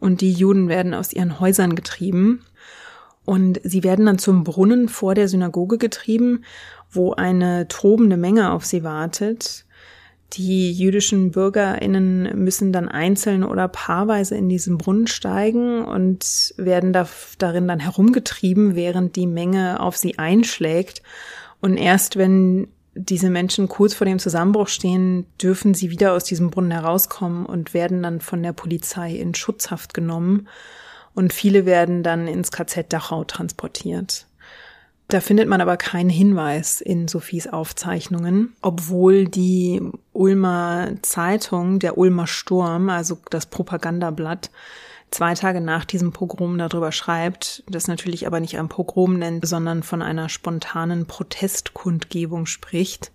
und die Juden werden aus ihren Häusern getrieben. Und sie werden dann zum Brunnen vor der Synagoge getrieben, wo eine tobende Menge auf sie wartet. Die jüdischen Bürgerinnen müssen dann einzeln oder paarweise in diesen Brunnen steigen und werden da, darin dann herumgetrieben, während die Menge auf sie einschlägt. Und erst wenn diese Menschen kurz vor dem Zusammenbruch stehen, dürfen sie wieder aus diesem Brunnen herauskommen und werden dann von der Polizei in Schutzhaft genommen und viele werden dann ins KZ Dachau transportiert. Da findet man aber keinen Hinweis in Sophies Aufzeichnungen, obwohl die Ulmer Zeitung, der Ulmer Sturm, also das Propagandablatt, zwei Tage nach diesem Pogrom darüber schreibt, das natürlich aber nicht ein Pogrom nennt, sondern von einer spontanen Protestkundgebung spricht.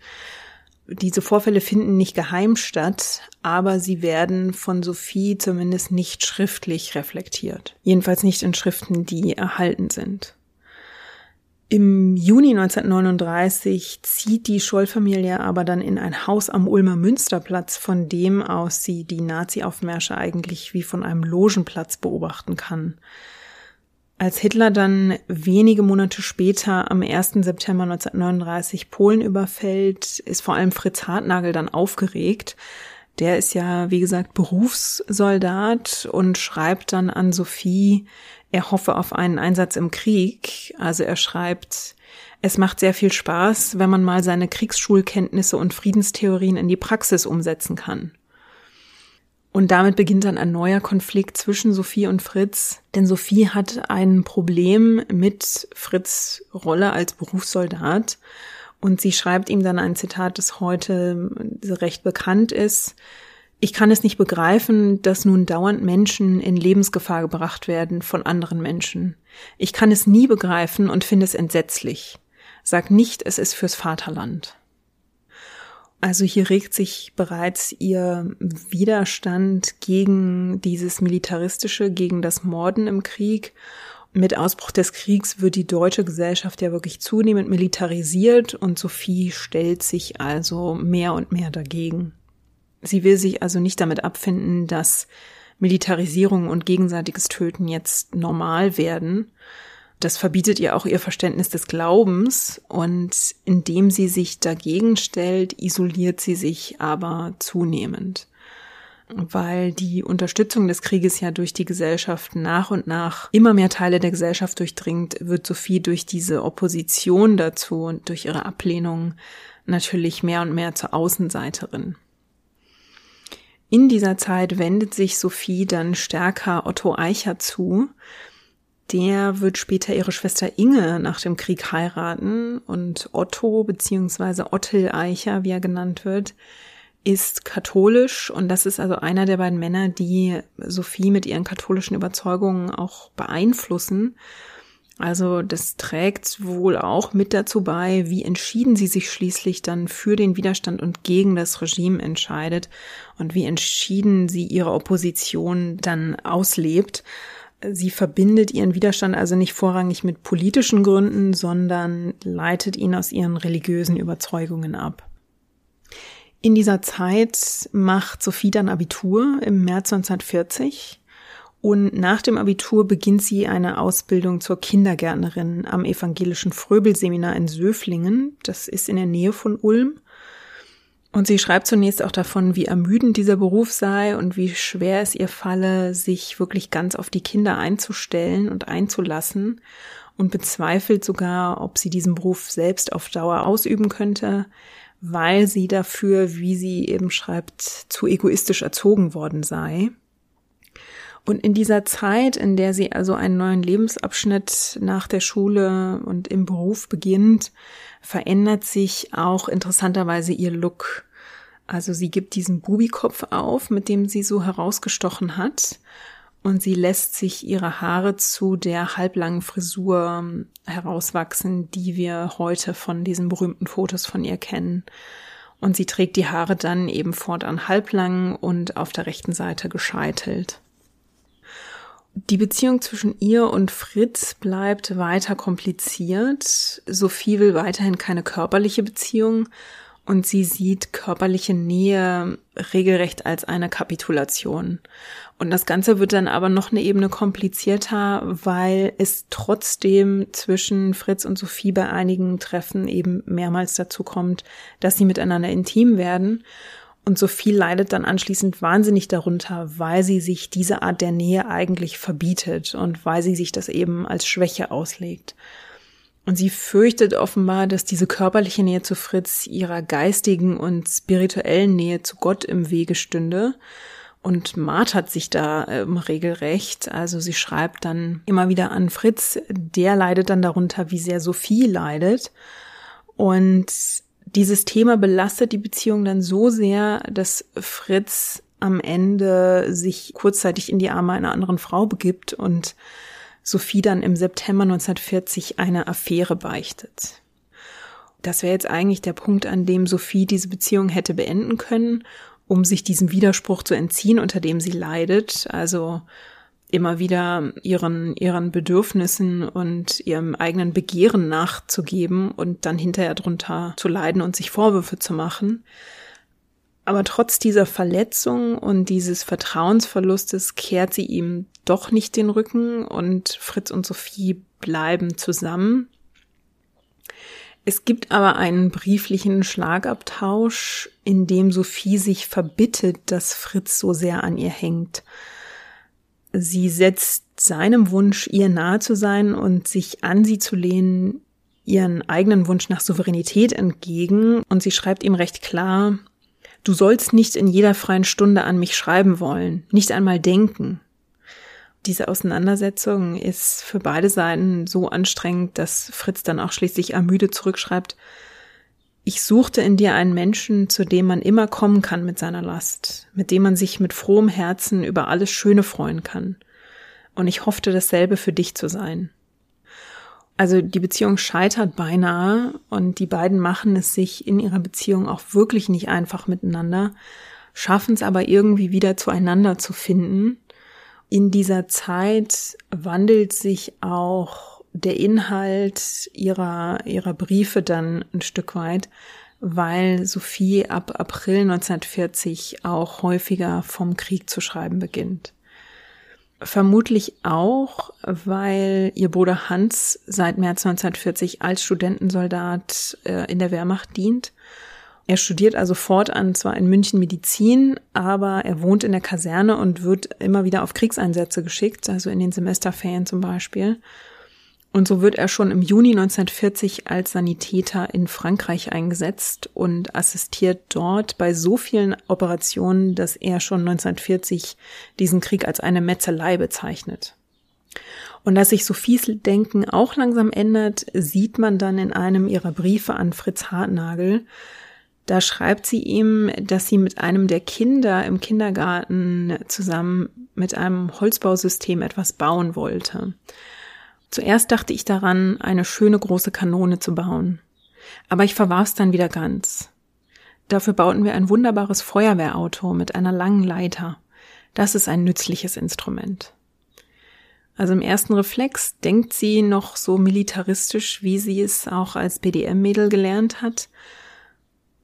Diese Vorfälle finden nicht geheim statt, aber sie werden von Sophie zumindest nicht schriftlich reflektiert. Jedenfalls nicht in Schriften, die erhalten sind. Im Juni 1939 zieht die Scholl-Familie aber dann in ein Haus am Ulmer Münsterplatz, von dem aus sie die Nazi-Aufmärsche eigentlich wie von einem Logenplatz beobachten kann. Als Hitler dann wenige Monate später am 1. September 1939 Polen überfällt, ist vor allem Fritz Hartnagel dann aufgeregt. Der ist ja, wie gesagt, Berufssoldat und schreibt dann an Sophie, er hoffe auf einen Einsatz im Krieg. Also er schreibt, es macht sehr viel Spaß, wenn man mal seine Kriegsschulkenntnisse und Friedenstheorien in die Praxis umsetzen kann. Und damit beginnt dann ein neuer Konflikt zwischen Sophie und Fritz, denn Sophie hat ein Problem mit Fritz Rolle als Berufssoldat und sie schreibt ihm dann ein Zitat, das heute recht bekannt ist. Ich kann es nicht begreifen, dass nun dauernd Menschen in Lebensgefahr gebracht werden von anderen Menschen. Ich kann es nie begreifen und finde es entsetzlich. Sag nicht, es ist fürs Vaterland. Also hier regt sich bereits ihr Widerstand gegen dieses Militaristische, gegen das Morden im Krieg. Mit Ausbruch des Kriegs wird die deutsche Gesellschaft ja wirklich zunehmend militarisiert und Sophie stellt sich also mehr und mehr dagegen. Sie will sich also nicht damit abfinden, dass Militarisierung und gegenseitiges Töten jetzt normal werden, das verbietet ihr auch ihr Verständnis des Glaubens und indem sie sich dagegen stellt, isoliert sie sich aber zunehmend. Weil die Unterstützung des Krieges ja durch die Gesellschaft nach und nach immer mehr Teile der Gesellschaft durchdringt, wird Sophie durch diese Opposition dazu und durch ihre Ablehnung natürlich mehr und mehr zur Außenseiterin. In dieser Zeit wendet sich Sophie dann stärker Otto Eicher zu. Der wird später ihre Schwester Inge nach dem Krieg heiraten und Otto beziehungsweise Ottil Eicher, wie er genannt wird, ist katholisch und das ist also einer der beiden Männer, die Sophie mit ihren katholischen Überzeugungen auch beeinflussen also das trägt wohl auch mit dazu bei, wie entschieden sie sich schließlich dann für den Widerstand und gegen das Regime entscheidet und wie entschieden sie ihre Opposition dann auslebt. Sie verbindet ihren Widerstand also nicht vorrangig mit politischen Gründen, sondern leitet ihn aus ihren religiösen Überzeugungen ab. In dieser Zeit macht Sophie dann Abitur im März 1940 und nach dem Abitur beginnt sie eine Ausbildung zur Kindergärtnerin am evangelischen Fröbel-Seminar in Söflingen. Das ist in der Nähe von Ulm. Und sie schreibt zunächst auch davon, wie ermüdend dieser Beruf sei und wie schwer es ihr falle, sich wirklich ganz auf die Kinder einzustellen und einzulassen und bezweifelt sogar, ob sie diesen Beruf selbst auf Dauer ausüben könnte, weil sie dafür, wie sie eben schreibt, zu egoistisch erzogen worden sei. Und in dieser Zeit, in der sie also einen neuen Lebensabschnitt nach der Schule und im Beruf beginnt, verändert sich auch interessanterweise ihr Look. Also sie gibt diesen Bubikopf auf, mit dem sie so herausgestochen hat. Und sie lässt sich ihre Haare zu der halblangen Frisur herauswachsen, die wir heute von diesen berühmten Fotos von ihr kennen. Und sie trägt die Haare dann eben fortan halblang und auf der rechten Seite gescheitelt. Die Beziehung zwischen ihr und Fritz bleibt weiter kompliziert. Sophie will weiterhin keine körperliche Beziehung und sie sieht körperliche Nähe regelrecht als eine Kapitulation. Und das Ganze wird dann aber noch eine Ebene komplizierter, weil es trotzdem zwischen Fritz und Sophie bei einigen Treffen eben mehrmals dazu kommt, dass sie miteinander intim werden. Und Sophie leidet dann anschließend wahnsinnig darunter, weil sie sich diese Art der Nähe eigentlich verbietet und weil sie sich das eben als Schwäche auslegt. Und sie fürchtet offenbar, dass diese körperliche Nähe zu Fritz ihrer geistigen und spirituellen Nähe zu Gott im Wege stünde und martert sich da ähm, regelrecht. Also sie schreibt dann immer wieder an Fritz, der leidet dann darunter, wie sehr Sophie leidet. Und dieses Thema belastet die Beziehung dann so sehr, dass Fritz am Ende sich kurzzeitig in die Arme einer anderen Frau begibt und Sophie dann im September 1940 eine Affäre beichtet. Das wäre jetzt eigentlich der Punkt, an dem Sophie diese Beziehung hätte beenden können, um sich diesem Widerspruch zu entziehen, unter dem sie leidet. Also immer wieder ihren, ihren Bedürfnissen und ihrem eigenen Begehren nachzugeben und dann hinterher drunter zu leiden und sich Vorwürfe zu machen. Aber trotz dieser Verletzung und dieses Vertrauensverlustes kehrt sie ihm doch nicht den Rücken und Fritz und Sophie bleiben zusammen. Es gibt aber einen brieflichen Schlagabtausch, in dem Sophie sich verbittet, dass Fritz so sehr an ihr hängt. Sie setzt seinem Wunsch, ihr nahe zu sein und sich an sie zu lehnen, ihren eigenen Wunsch nach Souveränität entgegen. Und sie schreibt ihm recht klar, du sollst nicht in jeder freien Stunde an mich schreiben wollen, nicht einmal denken. Diese Auseinandersetzung ist für beide Seiten so anstrengend, dass Fritz dann auch schließlich ermüdet zurückschreibt, ich suchte in dir einen Menschen, zu dem man immer kommen kann mit seiner Last, mit dem man sich mit frohem Herzen über alles Schöne freuen kann. Und ich hoffte dasselbe für dich zu sein. Also die Beziehung scheitert beinahe und die beiden machen es sich in ihrer Beziehung auch wirklich nicht einfach miteinander, schaffen es aber irgendwie wieder zueinander zu finden. In dieser Zeit wandelt sich auch der Inhalt ihrer, ihrer Briefe dann ein Stück weit, weil Sophie ab April 1940 auch häufiger vom Krieg zu schreiben beginnt. Vermutlich auch, weil ihr Bruder Hans seit März 1940 als Studentensoldat äh, in der Wehrmacht dient. Er studiert also fortan zwar in München Medizin, aber er wohnt in der Kaserne und wird immer wieder auf Kriegseinsätze geschickt, also in den Semesterferien zum Beispiel. Und so wird er schon im Juni 1940 als Sanitäter in Frankreich eingesetzt und assistiert dort bei so vielen Operationen, dass er schon 1940 diesen Krieg als eine Metzelei bezeichnet. Und dass sich Sophies Denken auch langsam ändert, sieht man dann in einem ihrer Briefe an Fritz Hartnagel. Da schreibt sie ihm, dass sie mit einem der Kinder im Kindergarten zusammen mit einem Holzbausystem etwas bauen wollte. Zuerst dachte ich daran, eine schöne große Kanone zu bauen. Aber ich verwarf es dann wieder ganz. Dafür bauten wir ein wunderbares Feuerwehrauto mit einer langen Leiter. Das ist ein nützliches Instrument. Also im ersten Reflex denkt sie noch so militaristisch, wie sie es auch als BDM-Mädel gelernt hat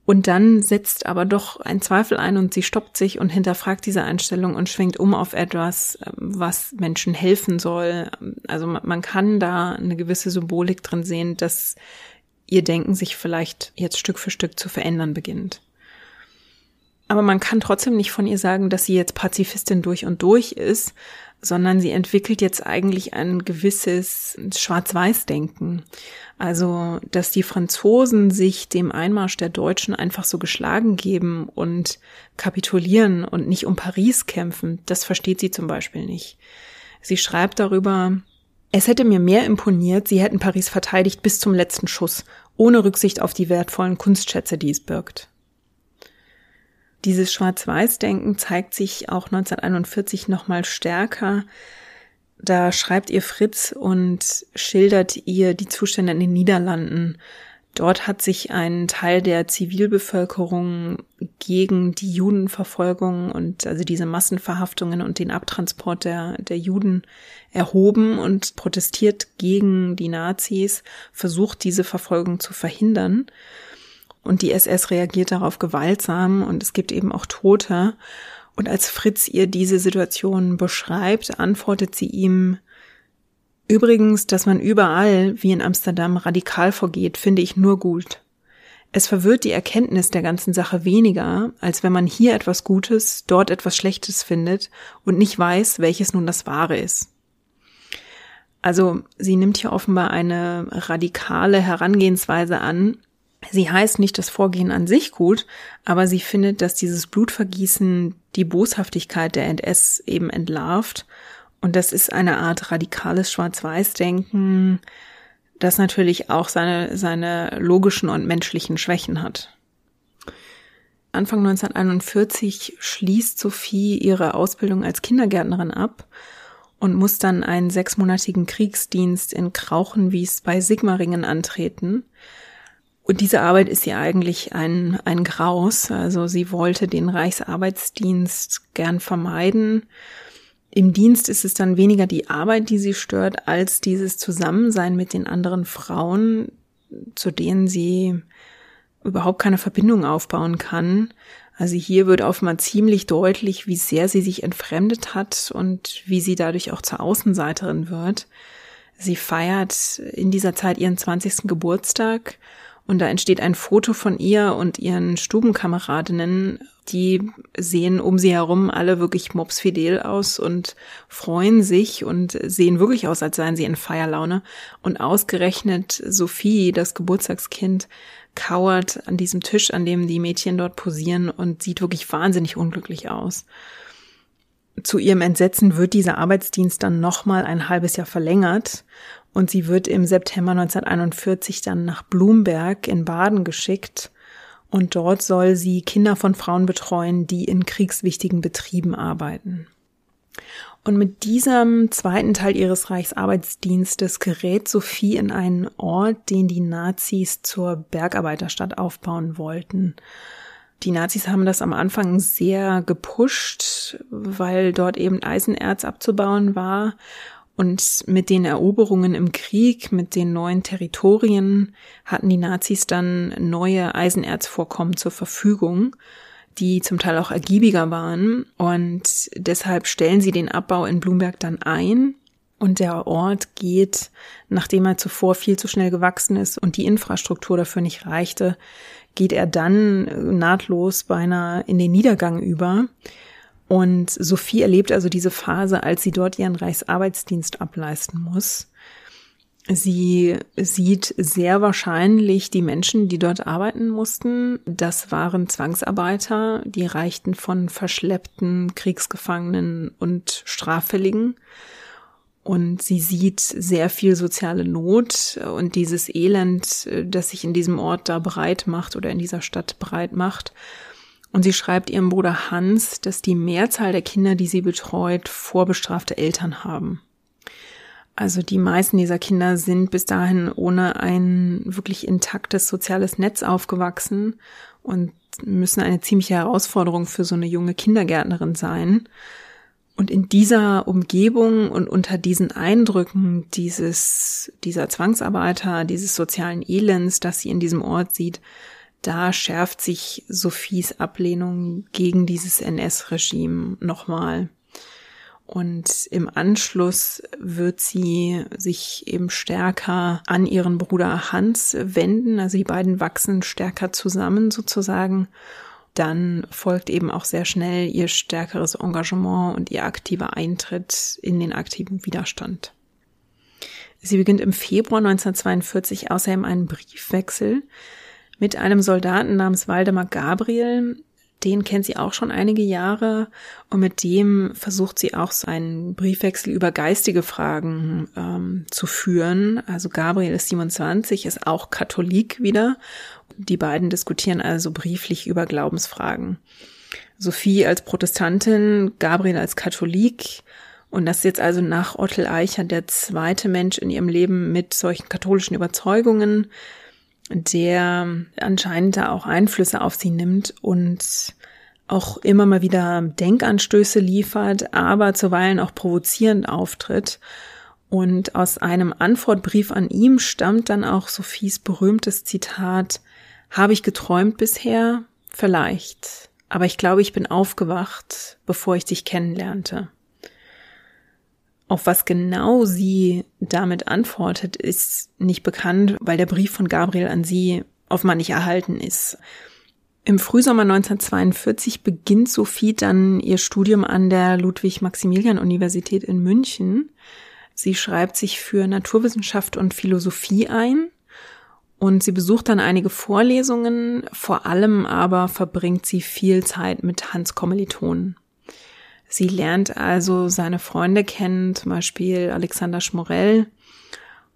und dann setzt aber doch ein Zweifel ein und sie stoppt sich und hinterfragt diese Einstellung und schwenkt um auf etwas, ähm, was Menschen helfen soll. Also man kann da eine gewisse Symbolik drin sehen, dass ihr Denken sich vielleicht jetzt Stück für Stück zu verändern beginnt. Aber man kann trotzdem nicht von ihr sagen, dass sie jetzt Pazifistin durch und durch ist, sondern sie entwickelt jetzt eigentlich ein gewisses Schwarz-Weiß-Denken. Also, dass die Franzosen sich dem Einmarsch der Deutschen einfach so geschlagen geben und kapitulieren und nicht um Paris kämpfen, das versteht sie zum Beispiel nicht. Sie schreibt darüber, es hätte mir mehr imponiert, sie hätten Paris verteidigt bis zum letzten Schuss, ohne Rücksicht auf die wertvollen Kunstschätze, die es birgt. Dieses Schwarz-Weiß-Denken zeigt sich auch 1941 nochmal stärker. Da schreibt ihr Fritz und schildert ihr die Zustände in den Niederlanden. Dort hat sich ein Teil der Zivilbevölkerung gegen die Judenverfolgung und also diese Massenverhaftungen und den Abtransport der, der Juden erhoben und protestiert gegen die Nazis, versucht diese Verfolgung zu verhindern. Und die SS reagiert darauf gewaltsam und es gibt eben auch Tote. Und als Fritz ihr diese Situation beschreibt, antwortet sie ihm, Übrigens, dass man überall, wie in Amsterdam, radikal vorgeht, finde ich nur gut. Es verwirrt die Erkenntnis der ganzen Sache weniger, als wenn man hier etwas Gutes, dort etwas Schlechtes findet und nicht weiß, welches nun das Wahre ist. Also sie nimmt hier offenbar eine radikale Herangehensweise an, Sie heißt nicht das Vorgehen an sich gut, aber sie findet, dass dieses Blutvergießen die Boshaftigkeit der NS eben entlarvt. Und das ist eine Art radikales Schwarz-Weiß-Denken, das natürlich auch seine, seine logischen und menschlichen Schwächen hat. Anfang 1941 schließt Sophie ihre Ausbildung als Kindergärtnerin ab und muss dann einen sechsmonatigen Kriegsdienst in Krauchenwies bei Sigmaringen antreten. Und diese Arbeit ist ihr eigentlich ein, ein Graus. Also sie wollte den Reichsarbeitsdienst gern vermeiden. Im Dienst ist es dann weniger die Arbeit, die sie stört, als dieses Zusammensein mit den anderen Frauen, zu denen sie überhaupt keine Verbindung aufbauen kann. Also hier wird mal ziemlich deutlich, wie sehr sie sich entfremdet hat und wie sie dadurch auch zur Außenseiterin wird. Sie feiert in dieser Zeit ihren 20. Geburtstag und da entsteht ein Foto von ihr und ihren Stubenkameradinnen. Die sehen um sie herum alle wirklich mopsfidel aus und freuen sich und sehen wirklich aus, als seien sie in Feierlaune. Und ausgerechnet Sophie, das Geburtstagskind, kauert an diesem Tisch, an dem die Mädchen dort posieren und sieht wirklich wahnsinnig unglücklich aus. Zu ihrem Entsetzen wird dieser Arbeitsdienst dann nochmal ein halbes Jahr verlängert und sie wird im September 1941 dann nach Blumberg in Baden geschickt und dort soll sie Kinder von Frauen betreuen, die in kriegswichtigen Betrieben arbeiten. Und mit diesem zweiten Teil ihres Reichsarbeitsdienstes gerät Sophie in einen Ort, den die Nazis zur Bergarbeiterstadt aufbauen wollten. Die Nazis haben das am Anfang sehr gepusht, weil dort eben Eisenerz abzubauen war. Und mit den Eroberungen im Krieg, mit den neuen Territorien hatten die Nazis dann neue Eisenerzvorkommen zur Verfügung, die zum Teil auch ergiebiger waren. Und deshalb stellen sie den Abbau in Blumberg dann ein. Und der Ort geht, nachdem er zuvor viel zu schnell gewachsen ist und die Infrastruktur dafür nicht reichte, geht er dann nahtlos beinahe in den Niedergang über. Und Sophie erlebt also diese Phase, als sie dort ihren Reichsarbeitsdienst ableisten muss. Sie sieht sehr wahrscheinlich die Menschen, die dort arbeiten mussten. Das waren Zwangsarbeiter, die reichten von verschleppten Kriegsgefangenen und Straffälligen. Und sie sieht sehr viel soziale Not und dieses Elend, das sich in diesem Ort da breit macht oder in dieser Stadt breit macht. Und sie schreibt ihrem Bruder Hans, dass die Mehrzahl der Kinder, die sie betreut, vorbestrafte Eltern haben. Also die meisten dieser Kinder sind bis dahin ohne ein wirklich intaktes soziales Netz aufgewachsen und müssen eine ziemliche Herausforderung für so eine junge Kindergärtnerin sein. Und in dieser Umgebung und unter diesen Eindrücken dieses, dieser Zwangsarbeiter, dieses sozialen Elends, das sie in diesem Ort sieht, da schärft sich Sophies Ablehnung gegen dieses NS-Regime nochmal. Und im Anschluss wird sie sich eben stärker an ihren Bruder Hans wenden. Also die beiden wachsen stärker zusammen sozusagen. Dann folgt eben auch sehr schnell ihr stärkeres Engagement und ihr aktiver Eintritt in den aktiven Widerstand. Sie beginnt im Februar 1942 außerdem einen Briefwechsel mit einem Soldaten namens Waldemar Gabriel, den kennt sie auch schon einige Jahre und mit dem versucht sie auch so einen Briefwechsel über geistige Fragen ähm, zu führen. Also Gabriel ist 27, ist auch Katholik wieder. Die beiden diskutieren also brieflich über Glaubensfragen. Sophie als Protestantin, Gabriel als Katholik. Und das ist jetzt also nach Ottel Eicher der zweite Mensch in ihrem Leben mit solchen katholischen Überzeugungen der anscheinend da auch Einflüsse auf sie nimmt und auch immer mal wieder Denkanstöße liefert, aber zuweilen auch provozierend auftritt. Und aus einem Antwortbrief an ihm stammt dann auch Sophies berühmtes Zitat, habe ich geträumt bisher? Vielleicht. Aber ich glaube, ich bin aufgewacht, bevor ich dich kennenlernte. Auf was genau sie damit antwortet, ist nicht bekannt, weil der Brief von Gabriel an sie offenbar nicht erhalten ist. Im Frühsommer 1942 beginnt Sophie dann ihr Studium an der Ludwig-Maximilian-Universität in München. Sie schreibt sich für Naturwissenschaft und Philosophie ein und sie besucht dann einige Vorlesungen, vor allem aber verbringt sie viel Zeit mit Hans Kommilitonen. Sie lernt also seine Freunde kennen, zum Beispiel Alexander Schmorell.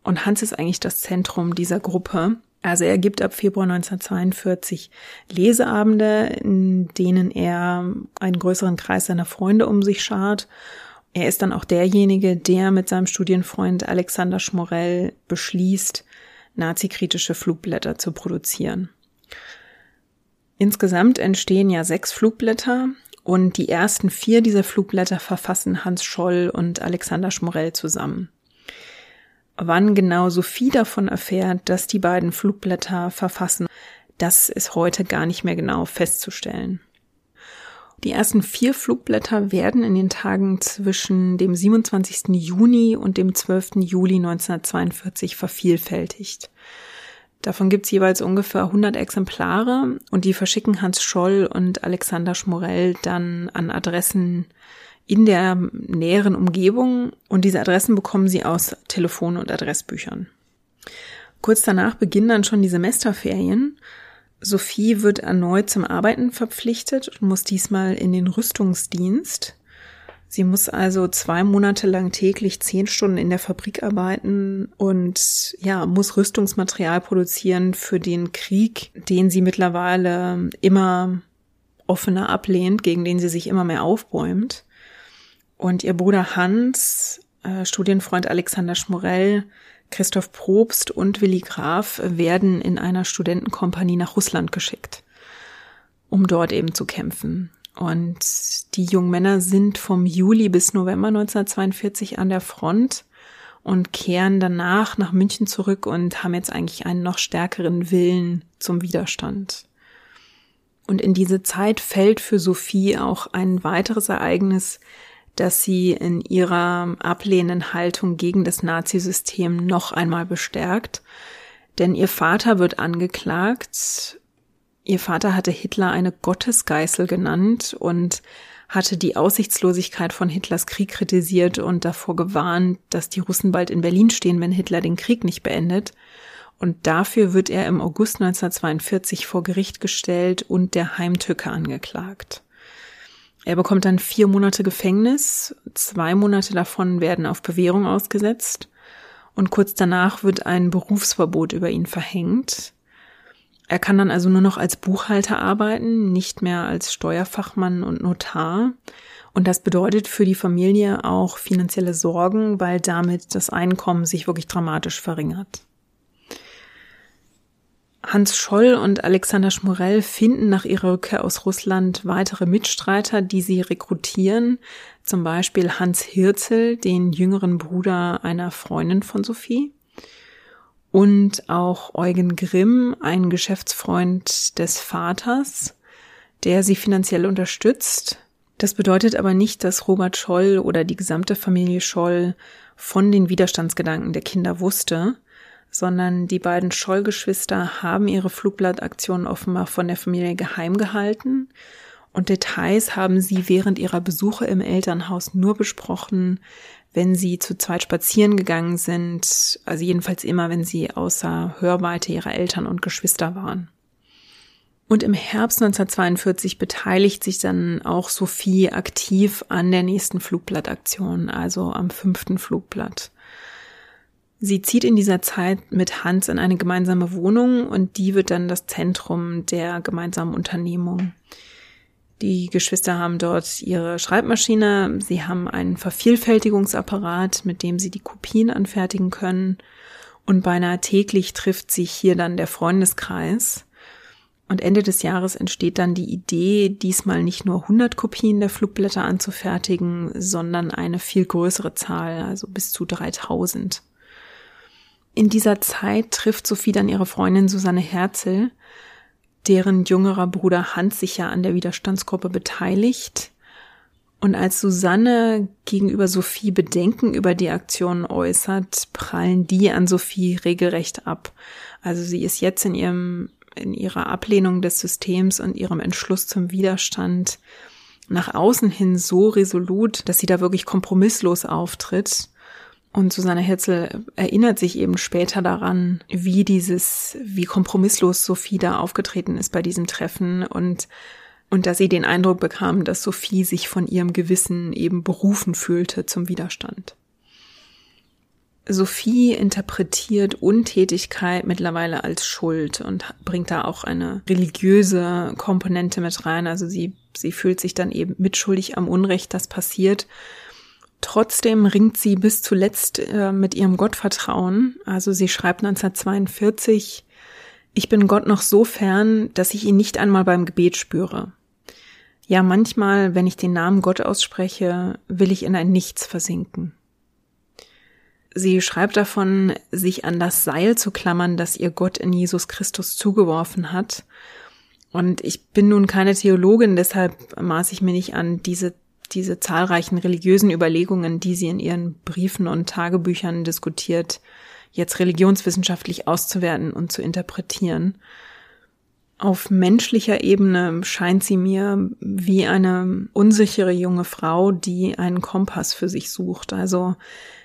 Und Hans ist eigentlich das Zentrum dieser Gruppe. Also er gibt ab Februar 1942 Leseabende, in denen er einen größeren Kreis seiner Freunde um sich schart. Er ist dann auch derjenige, der mit seinem Studienfreund Alexander Schmorell beschließt, nazikritische Flugblätter zu produzieren. Insgesamt entstehen ja sechs Flugblätter und die ersten vier dieser Flugblätter verfassen Hans Scholl und Alexander Schmorell zusammen. Wann genau Sophie davon erfährt, dass die beiden Flugblätter verfassen, das ist heute gar nicht mehr genau festzustellen. Die ersten vier Flugblätter werden in den Tagen zwischen dem 27. Juni und dem 12. Juli 1942 vervielfältigt. Davon gibt's jeweils ungefähr 100 Exemplare und die verschicken Hans Scholl und Alexander Schmorell dann an Adressen in der näheren Umgebung und diese Adressen bekommen sie aus Telefon- und Adressbüchern. Kurz danach beginnen dann schon die Semesterferien. Sophie wird erneut zum Arbeiten verpflichtet und muss diesmal in den Rüstungsdienst. Sie muss also zwei Monate lang täglich zehn Stunden in der Fabrik arbeiten und ja, muss Rüstungsmaterial produzieren für den Krieg, den sie mittlerweile immer offener ablehnt, gegen den sie sich immer mehr aufbäumt. Und ihr Bruder Hans, äh, Studienfreund Alexander Schmorell, Christoph Probst und Willi Graf werden in einer Studentenkompanie nach Russland geschickt, um dort eben zu kämpfen. Und die jungen Männer sind vom Juli bis November 1942 an der Front und kehren danach nach München zurück und haben jetzt eigentlich einen noch stärkeren Willen zum Widerstand. Und in diese Zeit fällt für Sophie auch ein weiteres Ereignis, das sie in ihrer ablehnenden Haltung gegen das Nazisystem noch einmal bestärkt. Denn ihr Vater wird angeklagt Ihr Vater hatte Hitler eine Gottesgeißel genannt und hatte die Aussichtslosigkeit von Hitlers Krieg kritisiert und davor gewarnt, dass die Russen bald in Berlin stehen, wenn Hitler den Krieg nicht beendet. Und dafür wird er im August 1942 vor Gericht gestellt und der Heimtücke angeklagt. Er bekommt dann vier Monate Gefängnis, zwei Monate davon werden auf Bewährung ausgesetzt und kurz danach wird ein Berufsverbot über ihn verhängt. Er kann dann also nur noch als Buchhalter arbeiten, nicht mehr als Steuerfachmann und Notar. Und das bedeutet für die Familie auch finanzielle Sorgen, weil damit das Einkommen sich wirklich dramatisch verringert. Hans Scholl und Alexander Schmorell finden nach ihrer Rückkehr aus Russland weitere Mitstreiter, die sie rekrutieren, zum Beispiel Hans Hirzel, den jüngeren Bruder einer Freundin von Sophie und auch Eugen Grimm, ein Geschäftsfreund des Vaters, der sie finanziell unterstützt. Das bedeutet aber nicht, dass Robert Scholl oder die gesamte Familie Scholl von den Widerstandsgedanken der Kinder wusste, sondern die beiden Scholl-Geschwister haben ihre Flugblattaktion offenbar von der Familie geheim gehalten und Details haben sie während ihrer Besuche im Elternhaus nur besprochen, wenn sie zu zweit spazieren gegangen sind, also jedenfalls immer, wenn sie außer Hörweite ihrer Eltern und Geschwister waren. Und im Herbst 1942 beteiligt sich dann auch Sophie aktiv an der nächsten Flugblattaktion, also am fünften Flugblatt. Sie zieht in dieser Zeit mit Hans in eine gemeinsame Wohnung und die wird dann das Zentrum der gemeinsamen Unternehmung. Die Geschwister haben dort ihre Schreibmaschine, sie haben einen Vervielfältigungsapparat, mit dem sie die Kopien anfertigen können. Und beinahe täglich trifft sich hier dann der Freundeskreis. Und Ende des Jahres entsteht dann die Idee, diesmal nicht nur 100 Kopien der Flugblätter anzufertigen, sondern eine viel größere Zahl, also bis zu 3000. In dieser Zeit trifft Sophie dann ihre Freundin Susanne Herzl, deren jüngerer Bruder Hans sich ja an der Widerstandsgruppe beteiligt. Und als Susanne gegenüber Sophie Bedenken über die Aktion äußert, prallen die an Sophie regelrecht ab. Also sie ist jetzt in ihrem, in ihrer Ablehnung des Systems und ihrem Entschluss zum Widerstand nach außen hin so resolut, dass sie da wirklich kompromisslos auftritt und Susanne Hetzel erinnert sich eben später daran, wie dieses, wie kompromisslos Sophie da aufgetreten ist bei diesem Treffen und und dass sie den Eindruck bekam, dass Sophie sich von ihrem Gewissen eben berufen fühlte zum Widerstand. Sophie interpretiert Untätigkeit mittlerweile als Schuld und bringt da auch eine religiöse Komponente mit rein. Also sie, sie fühlt sich dann eben mitschuldig am Unrecht, das passiert Trotzdem ringt sie bis zuletzt äh, mit ihrem Gottvertrauen. Also sie schreibt 1942, ich bin Gott noch so fern, dass ich ihn nicht einmal beim Gebet spüre. Ja, manchmal, wenn ich den Namen Gott ausspreche, will ich in ein Nichts versinken. Sie schreibt davon, sich an das Seil zu klammern, das ihr Gott in Jesus Christus zugeworfen hat. Und ich bin nun keine Theologin, deshalb maß ich mir nicht an, diese diese zahlreichen religiösen Überlegungen, die sie in ihren Briefen und Tagebüchern diskutiert, jetzt religionswissenschaftlich auszuwerten und zu interpretieren. Auf menschlicher Ebene scheint sie mir wie eine unsichere junge Frau, die einen Kompass für sich sucht, also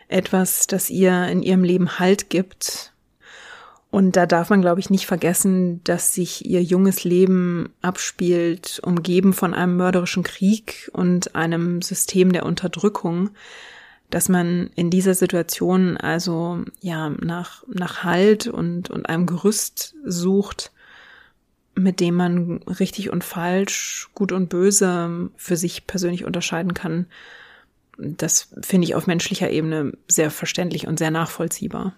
etwas, das ihr in ihrem Leben Halt gibt, und da darf man, glaube ich, nicht vergessen, dass sich ihr junges Leben abspielt, umgeben von einem mörderischen Krieg und einem System der Unterdrückung, dass man in dieser Situation also ja nach, nach Halt und, und einem Gerüst sucht, mit dem man richtig und falsch, gut und böse für sich persönlich unterscheiden kann. Das finde ich auf menschlicher Ebene sehr verständlich und sehr nachvollziehbar.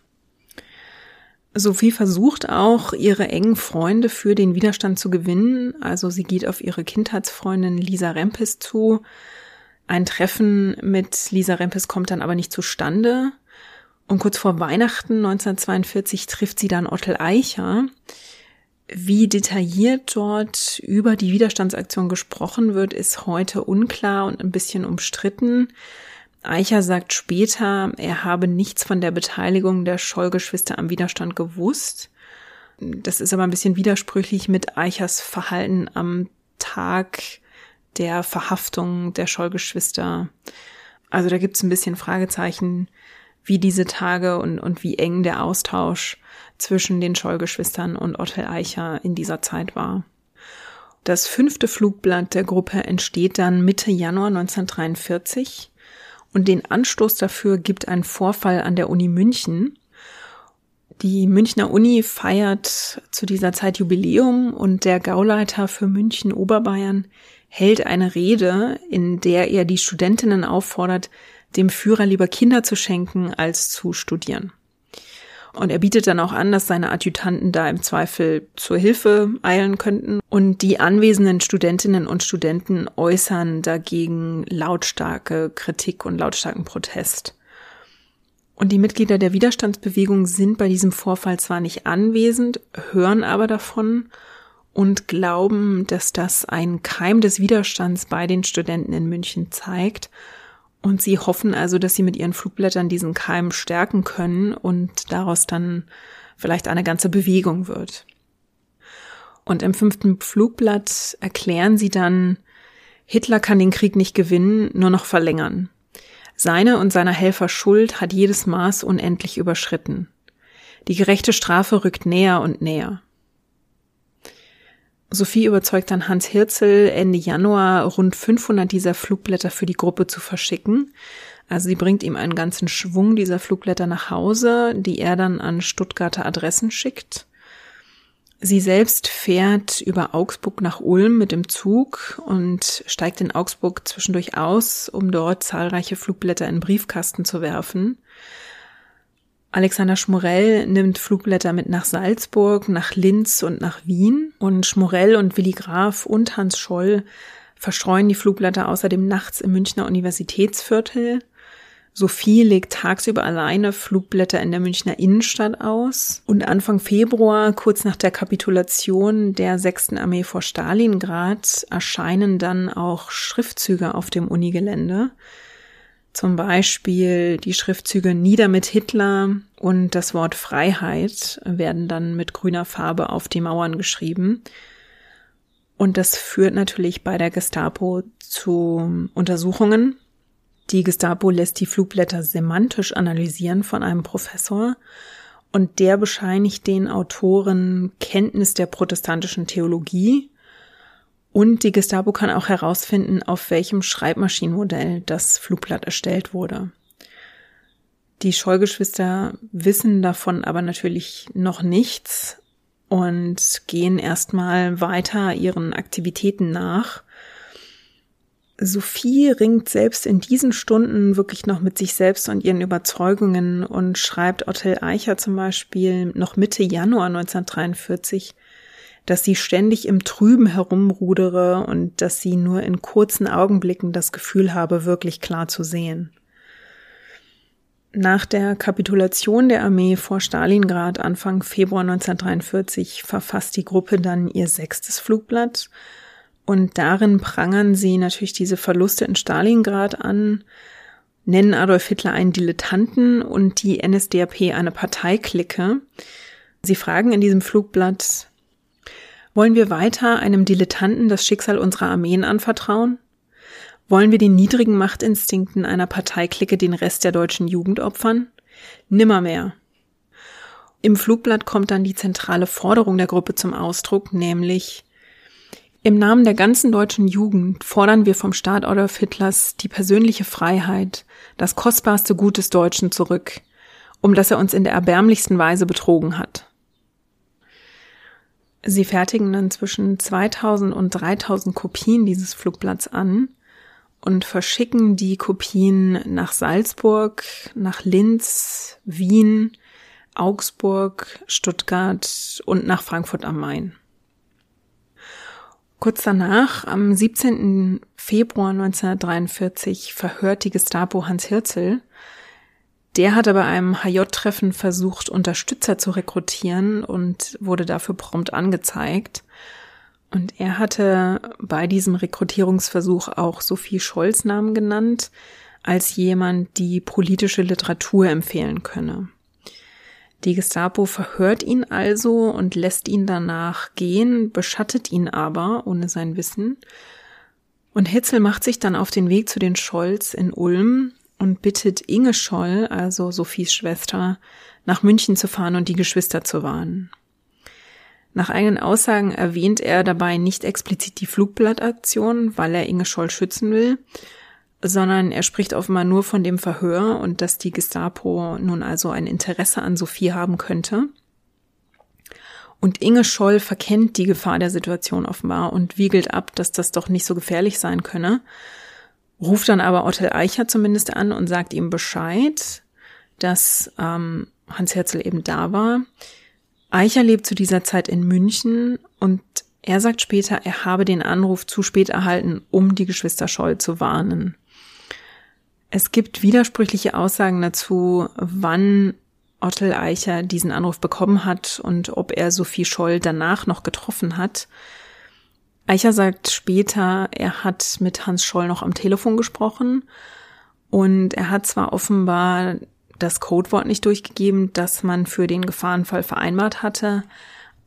Sophie versucht auch, ihre engen Freunde für den Widerstand zu gewinnen. Also sie geht auf ihre Kindheitsfreundin Lisa Rempes zu. Ein Treffen mit Lisa Rempes kommt dann aber nicht zustande. Und kurz vor Weihnachten 1942 trifft sie dann Ottel Eicher. Wie detailliert dort über die Widerstandsaktion gesprochen wird, ist heute unklar und ein bisschen umstritten. Eicher sagt später, er habe nichts von der Beteiligung der Schollgeschwister am Widerstand gewusst. Das ist aber ein bisschen widersprüchlich mit Eichers Verhalten am Tag der Verhaftung der Schollgeschwister. Also da gibt es ein bisschen Fragezeichen, wie diese Tage und, und wie eng der Austausch zwischen den Schollgeschwistern und Otto Eicher in dieser Zeit war. Das fünfte Flugblatt der Gruppe entsteht dann Mitte Januar 1943 und den Anstoß dafür gibt ein Vorfall an der Uni München. Die Münchner Uni feiert zu dieser Zeit Jubiläum und der Gauleiter für München Oberbayern hält eine Rede, in der er die Studentinnen auffordert, dem Führer lieber Kinder zu schenken als zu studieren. Und er bietet dann auch an, dass seine Adjutanten da im Zweifel zur Hilfe eilen könnten. Und die anwesenden Studentinnen und Studenten äußern dagegen lautstarke Kritik und lautstarken Protest. Und die Mitglieder der Widerstandsbewegung sind bei diesem Vorfall zwar nicht anwesend, hören aber davon und glauben, dass das ein Keim des Widerstands bei den Studenten in München zeigt und sie hoffen also, dass sie mit ihren Flugblättern diesen Keim stärken können und daraus dann vielleicht eine ganze Bewegung wird. Und im fünften Flugblatt erklären sie dann, Hitler kann den Krieg nicht gewinnen, nur noch verlängern. Seine und seiner Helfer Schuld hat jedes Maß unendlich überschritten. Die gerechte Strafe rückt näher und näher. Sophie überzeugt dann Hans Hirzel Ende Januar rund 500 dieser Flugblätter für die Gruppe zu verschicken. Also sie bringt ihm einen ganzen Schwung dieser Flugblätter nach Hause, die er dann an Stuttgarter Adressen schickt. Sie selbst fährt über Augsburg nach Ulm mit dem Zug und steigt in Augsburg zwischendurch aus, um dort zahlreiche Flugblätter in Briefkasten zu werfen. Alexander Schmorell nimmt Flugblätter mit nach Salzburg, nach Linz und nach Wien und Schmorell und Willi Graf und Hans Scholl verstreuen die Flugblätter außerdem nachts im Münchner Universitätsviertel. Sophie legt tagsüber alleine Flugblätter in der Münchner Innenstadt aus und Anfang Februar, kurz nach der Kapitulation der 6. Armee vor Stalingrad, erscheinen dann auch Schriftzüge auf dem Unigelände. Zum Beispiel die Schriftzüge Nieder mit Hitler und das Wort Freiheit werden dann mit grüner Farbe auf die Mauern geschrieben. Und das führt natürlich bei der Gestapo zu Untersuchungen. Die Gestapo lässt die Flugblätter semantisch analysieren von einem Professor und der bescheinigt den Autoren Kenntnis der protestantischen Theologie und die Gestapo kann auch herausfinden, auf welchem Schreibmaschinenmodell das Flugblatt erstellt wurde. Die Scheugeschwister wissen davon aber natürlich noch nichts und gehen erstmal weiter ihren Aktivitäten nach. Sophie ringt selbst in diesen Stunden wirklich noch mit sich selbst und ihren Überzeugungen und schreibt Ottel Eicher zum Beispiel noch Mitte Januar 1943, dass sie ständig im Trüben herumrudere und dass sie nur in kurzen Augenblicken das Gefühl habe, wirklich klar zu sehen. Nach der Kapitulation der Armee vor Stalingrad Anfang Februar 1943 verfasst die Gruppe dann ihr sechstes Flugblatt und darin prangern sie natürlich diese Verluste in Stalingrad an, nennen Adolf Hitler einen Dilettanten und die NSDAP eine Parteiklicke. Sie fragen in diesem Flugblatt, wollen wir weiter einem Dilettanten das Schicksal unserer Armeen anvertrauen? Wollen wir den niedrigen Machtinstinkten einer Parteiklicke den Rest der deutschen Jugend opfern? Nimmermehr. Im Flugblatt kommt dann die zentrale Forderung der Gruppe zum Ausdruck, nämlich im Namen der ganzen deutschen Jugend fordern wir vom Staat Adolf Hitlers die persönliche Freiheit, das kostbarste Gut des Deutschen zurück, um das er uns in der erbärmlichsten Weise betrogen hat. Sie fertigen dann zwischen 2000 und 3000 Kopien dieses Flugblatts an und verschicken die Kopien nach Salzburg, nach Linz, Wien, Augsburg, Stuttgart und nach Frankfurt am Main. Kurz danach, am 17. Februar 1943, verhört die Gestapo Hans Hirzel, der hatte bei einem HJ-Treffen versucht, Unterstützer zu rekrutieren und wurde dafür prompt angezeigt. Und er hatte bei diesem Rekrutierungsversuch auch Sophie Scholz Namen genannt, als jemand, die politische Literatur empfehlen könne. Die Gestapo verhört ihn also und lässt ihn danach gehen, beschattet ihn aber ohne sein Wissen Und Hitzel macht sich dann auf den Weg zu den Scholls in Ulm und bittet Inge Scholl, also Sophies Schwester, nach München zu fahren und die Geschwister zu warnen. Nach eigenen Aussagen erwähnt er dabei nicht explizit die Flugblattaktion, weil er Inge Scholl schützen will, sondern er spricht offenbar nur von dem Verhör und dass die Gestapo nun also ein Interesse an Sophie haben könnte. Und Inge Scholl verkennt die Gefahr der Situation offenbar und wiegelt ab, dass das doch nicht so gefährlich sein könne, ruft dann aber Ottel Eicher zumindest an und sagt ihm Bescheid, dass ähm, Hans Herzl eben da war. Eicher lebt zu dieser Zeit in München und er sagt später, er habe den Anruf zu spät erhalten, um die Geschwister Scholl zu warnen. Es gibt widersprüchliche Aussagen dazu, wann Ottel Eicher diesen Anruf bekommen hat und ob er Sophie Scholl danach noch getroffen hat. Eicher sagt später, er hat mit Hans Scholl noch am Telefon gesprochen und er hat zwar offenbar das Codewort nicht durchgegeben, das man für den Gefahrenfall vereinbart hatte,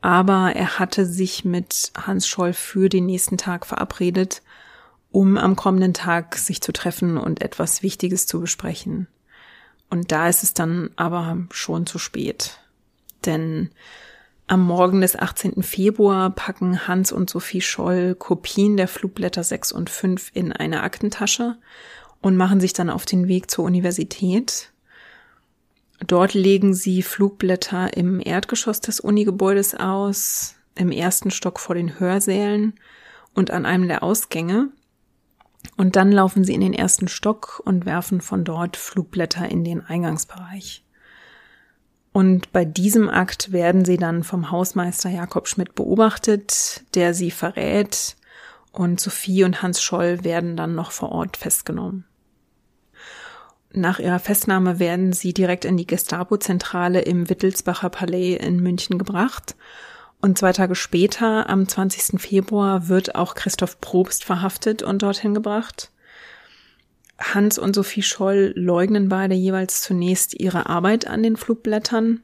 aber er hatte sich mit Hans Scholl für den nächsten Tag verabredet, um am kommenden Tag sich zu treffen und etwas Wichtiges zu besprechen. Und da ist es dann aber schon zu spät. Denn am Morgen des 18. Februar packen Hans und Sophie Scholl Kopien der Flugblätter 6 und 5 in eine Aktentasche und machen sich dann auf den Weg zur Universität. Dort legen sie Flugblätter im Erdgeschoss des Unigebäudes aus, im ersten Stock vor den Hörsälen und an einem der Ausgänge. Und dann laufen sie in den ersten Stock und werfen von dort Flugblätter in den Eingangsbereich. Und bei diesem Akt werden sie dann vom Hausmeister Jakob Schmidt beobachtet, der sie verrät, und Sophie und Hans Scholl werden dann noch vor Ort festgenommen. Nach ihrer Festnahme werden sie direkt in die Gestapo-Zentrale im Wittelsbacher Palais in München gebracht. Und zwei Tage später, am 20. Februar, wird auch Christoph Probst verhaftet und dorthin gebracht. Hans und Sophie Scholl leugnen beide jeweils zunächst ihre Arbeit an den Flugblättern.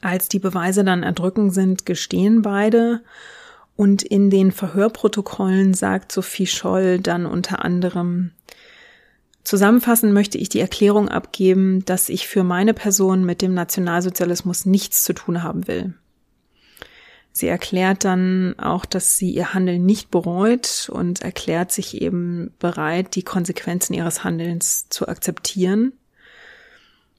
Als die Beweise dann erdrücken sind, gestehen beide. Und in den Verhörprotokollen sagt Sophie Scholl dann unter anderem, Zusammenfassend möchte ich die Erklärung abgeben, dass ich für meine Person mit dem Nationalsozialismus nichts zu tun haben will. Sie erklärt dann auch, dass sie ihr Handeln nicht bereut und erklärt sich eben bereit, die Konsequenzen ihres Handelns zu akzeptieren.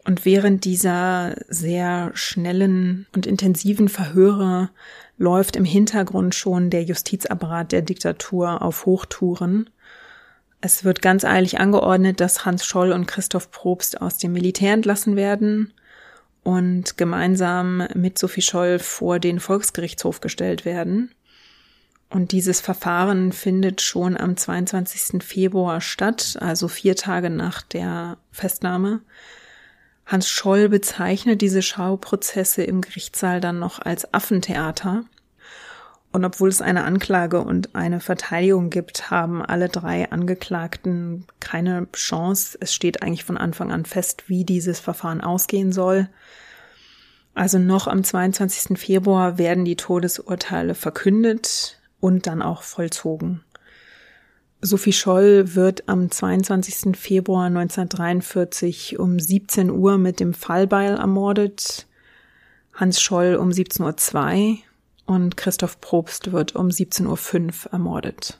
Und während dieser sehr schnellen und intensiven Verhöre läuft im Hintergrund schon der Justizapparat der Diktatur auf Hochtouren. Es wird ganz eilig angeordnet, dass Hans Scholl und Christoph Probst aus dem Militär entlassen werden und gemeinsam mit Sophie Scholl vor den Volksgerichtshof gestellt werden. Und dieses Verfahren findet schon am 22. Februar statt, also vier Tage nach der Festnahme. Hans Scholl bezeichnet diese Schauprozesse im Gerichtssaal dann noch als Affentheater. Und obwohl es eine Anklage und eine Verteidigung gibt, haben alle drei Angeklagten keine Chance. Es steht eigentlich von Anfang an fest, wie dieses Verfahren ausgehen soll. Also noch am 22. Februar werden die Todesurteile verkündet und dann auch vollzogen. Sophie Scholl wird am 22. Februar 1943 um 17 Uhr mit dem Fallbeil ermordet, Hans Scholl um 17.02 Uhr und Christoph Probst wird um 17.05 Uhr ermordet.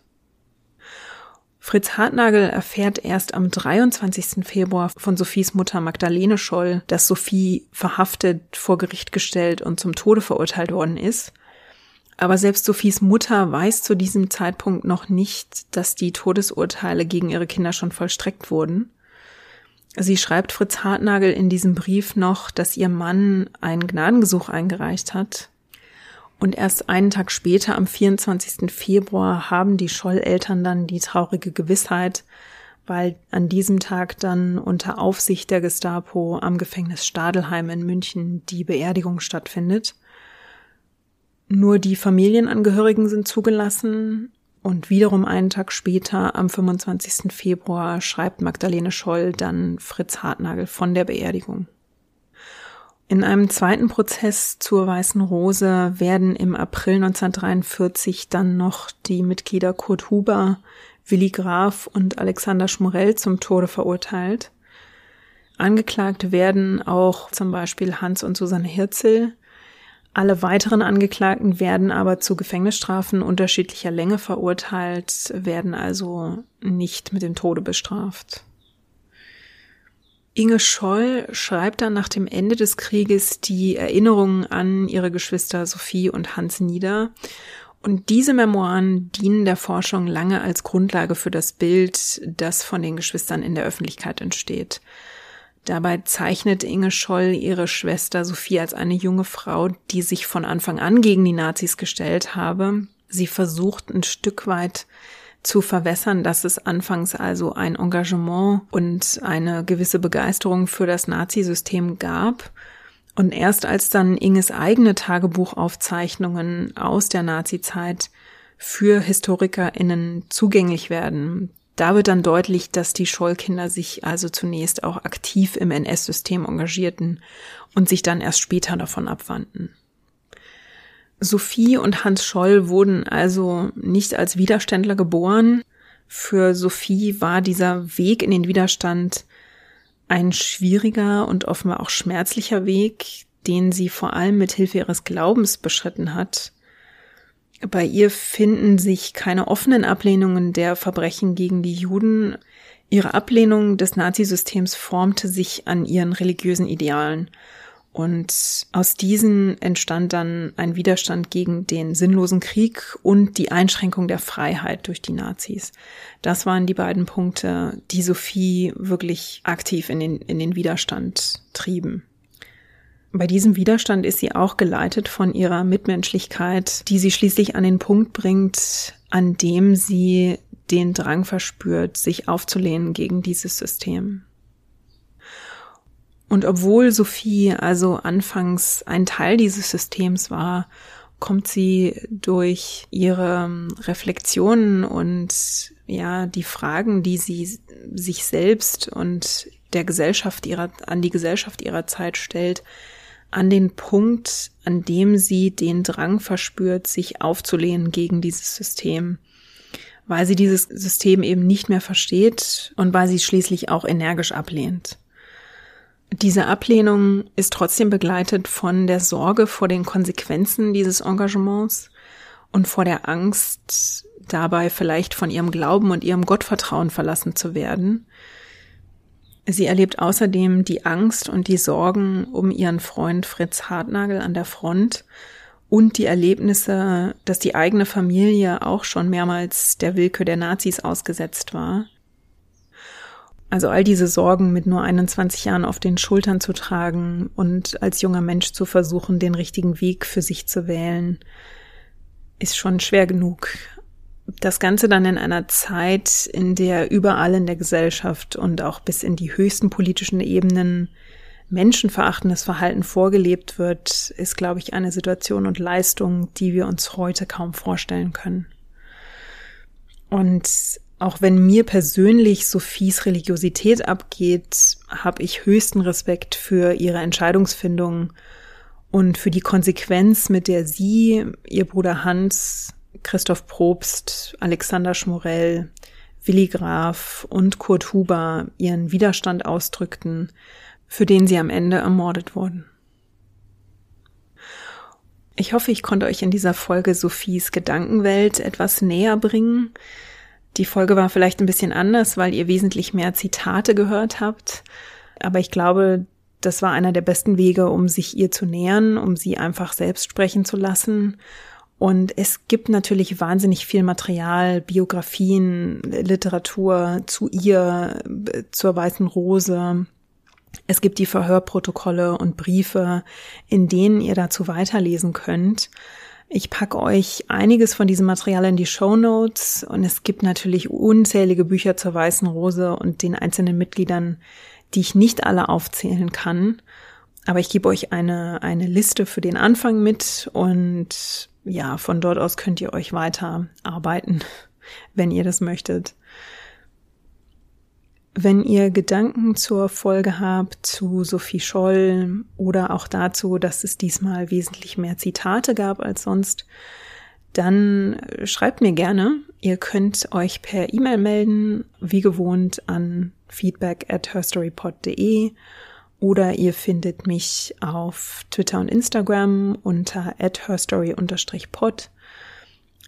Fritz Hartnagel erfährt erst am 23. Februar von Sophies Mutter Magdalene Scholl, dass Sophie verhaftet, vor Gericht gestellt und zum Tode verurteilt worden ist. Aber selbst Sophies Mutter weiß zu diesem Zeitpunkt noch nicht, dass die Todesurteile gegen ihre Kinder schon vollstreckt wurden. Sie schreibt Fritz Hartnagel in diesem Brief noch, dass ihr Mann einen Gnadengesuch eingereicht hat, und erst einen Tag später, am 24. Februar, haben die Scholl-Eltern dann die traurige Gewissheit, weil an diesem Tag dann unter Aufsicht der Gestapo am Gefängnis Stadelheim in München die Beerdigung stattfindet. Nur die Familienangehörigen sind zugelassen und wiederum einen Tag später, am 25. Februar, schreibt Magdalene Scholl dann Fritz Hartnagel von der Beerdigung. In einem zweiten Prozess zur Weißen Rose werden im April 1943 dann noch die Mitglieder Kurt Huber, Willi Graf und Alexander Schmorell zum Tode verurteilt. Angeklagt werden auch zum Beispiel Hans und Susanne Hirzel. Alle weiteren Angeklagten werden aber zu Gefängnisstrafen unterschiedlicher Länge verurteilt, werden also nicht mit dem Tode bestraft. Inge Scholl schreibt dann nach dem Ende des Krieges die Erinnerungen an ihre Geschwister Sophie und Hans nieder. Und diese Memoiren dienen der Forschung lange als Grundlage für das Bild, das von den Geschwistern in der Öffentlichkeit entsteht. Dabei zeichnet Inge Scholl ihre Schwester Sophie als eine junge Frau, die sich von Anfang an gegen die Nazis gestellt habe. Sie versucht ein Stück weit zu verwässern, dass es anfangs also ein Engagement und eine gewisse Begeisterung für das Nazisystem gab. Und erst als dann Inges eigene Tagebuchaufzeichnungen aus der Nazizeit für HistorikerInnen zugänglich werden, da wird dann deutlich, dass die Schollkinder sich also zunächst auch aktiv im NS-System engagierten und sich dann erst später davon abwandten. Sophie und Hans Scholl wurden also nicht als Widerständler geboren. Für Sophie war dieser Weg in den Widerstand ein schwieriger und offenbar auch schmerzlicher Weg, den sie vor allem mit Hilfe ihres Glaubens beschritten hat. Bei ihr finden sich keine offenen Ablehnungen der Verbrechen gegen die Juden. Ihre Ablehnung des Nazisystems formte sich an ihren religiösen Idealen. Und aus diesen entstand dann ein Widerstand gegen den sinnlosen Krieg und die Einschränkung der Freiheit durch die Nazis. Das waren die beiden Punkte, die Sophie wirklich aktiv in den, in den Widerstand trieben. Bei diesem Widerstand ist sie auch geleitet von ihrer Mitmenschlichkeit, die sie schließlich an den Punkt bringt, an dem sie den Drang verspürt, sich aufzulehnen gegen dieses System. Und obwohl Sophie also anfangs ein Teil dieses Systems war, kommt sie durch ihre Reflexionen und ja, die Fragen, die sie sich selbst und der Gesellschaft ihrer, an die Gesellschaft ihrer Zeit stellt, an den Punkt, an dem sie den Drang verspürt, sich aufzulehnen gegen dieses System, weil sie dieses System eben nicht mehr versteht und weil sie schließlich auch energisch ablehnt. Diese Ablehnung ist trotzdem begleitet von der Sorge vor den Konsequenzen dieses Engagements und vor der Angst, dabei vielleicht von ihrem Glauben und ihrem Gottvertrauen verlassen zu werden. Sie erlebt außerdem die Angst und die Sorgen um ihren Freund Fritz Hartnagel an der Front und die Erlebnisse, dass die eigene Familie auch schon mehrmals der Willkür der Nazis ausgesetzt war. Also all diese Sorgen mit nur 21 Jahren auf den Schultern zu tragen und als junger Mensch zu versuchen, den richtigen Weg für sich zu wählen, ist schon schwer genug. Das Ganze dann in einer Zeit, in der überall in der Gesellschaft und auch bis in die höchsten politischen Ebenen menschenverachtendes Verhalten vorgelebt wird, ist, glaube ich, eine Situation und Leistung, die wir uns heute kaum vorstellen können. Und auch wenn mir persönlich Sophies Religiosität abgeht, habe ich höchsten Respekt für ihre Entscheidungsfindung und für die Konsequenz, mit der sie, ihr Bruder Hans, Christoph Probst, Alexander Schmorell, Willi Graf und Kurt Huber ihren Widerstand ausdrückten, für den sie am Ende ermordet wurden. Ich hoffe, ich konnte euch in dieser Folge Sophies Gedankenwelt etwas näher bringen. Die Folge war vielleicht ein bisschen anders, weil ihr wesentlich mehr Zitate gehört habt. Aber ich glaube, das war einer der besten Wege, um sich ihr zu nähern, um sie einfach selbst sprechen zu lassen. Und es gibt natürlich wahnsinnig viel Material, Biografien, Literatur zu ihr, zur Weißen Rose. Es gibt die Verhörprotokolle und Briefe, in denen ihr dazu weiterlesen könnt. Ich packe euch einiges von diesem Material in die Show Notes und es gibt natürlich unzählige Bücher zur Weißen Rose und den einzelnen Mitgliedern, die ich nicht alle aufzählen kann. Aber ich gebe euch eine, eine Liste für den Anfang mit und ja, von dort aus könnt ihr euch weiter arbeiten, wenn ihr das möchtet. Wenn ihr Gedanken zur Folge habt zu Sophie Scholl oder auch dazu, dass es diesmal wesentlich mehr Zitate gab als sonst, dann schreibt mir gerne. Ihr könnt euch per E-Mail melden, wie gewohnt an feedback at herstorypod.de oder ihr findet mich auf Twitter und Instagram unter at herstory-pod.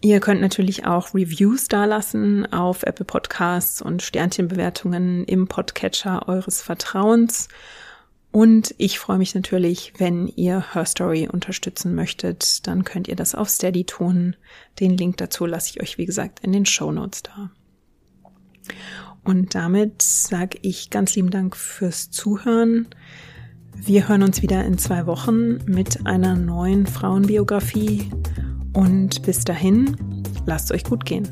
Ihr könnt natürlich auch Reviews dalassen auf Apple Podcasts und Sternchenbewertungen im Podcatcher eures Vertrauens. Und ich freue mich natürlich, wenn ihr Her Story unterstützen möchtet, dann könnt ihr das auf Steady tun. Den Link dazu lasse ich euch, wie gesagt, in den Show Notes da. Und damit sage ich ganz lieben Dank fürs Zuhören. Wir hören uns wieder in zwei Wochen mit einer neuen Frauenbiografie. Und bis dahin, lasst euch gut gehen.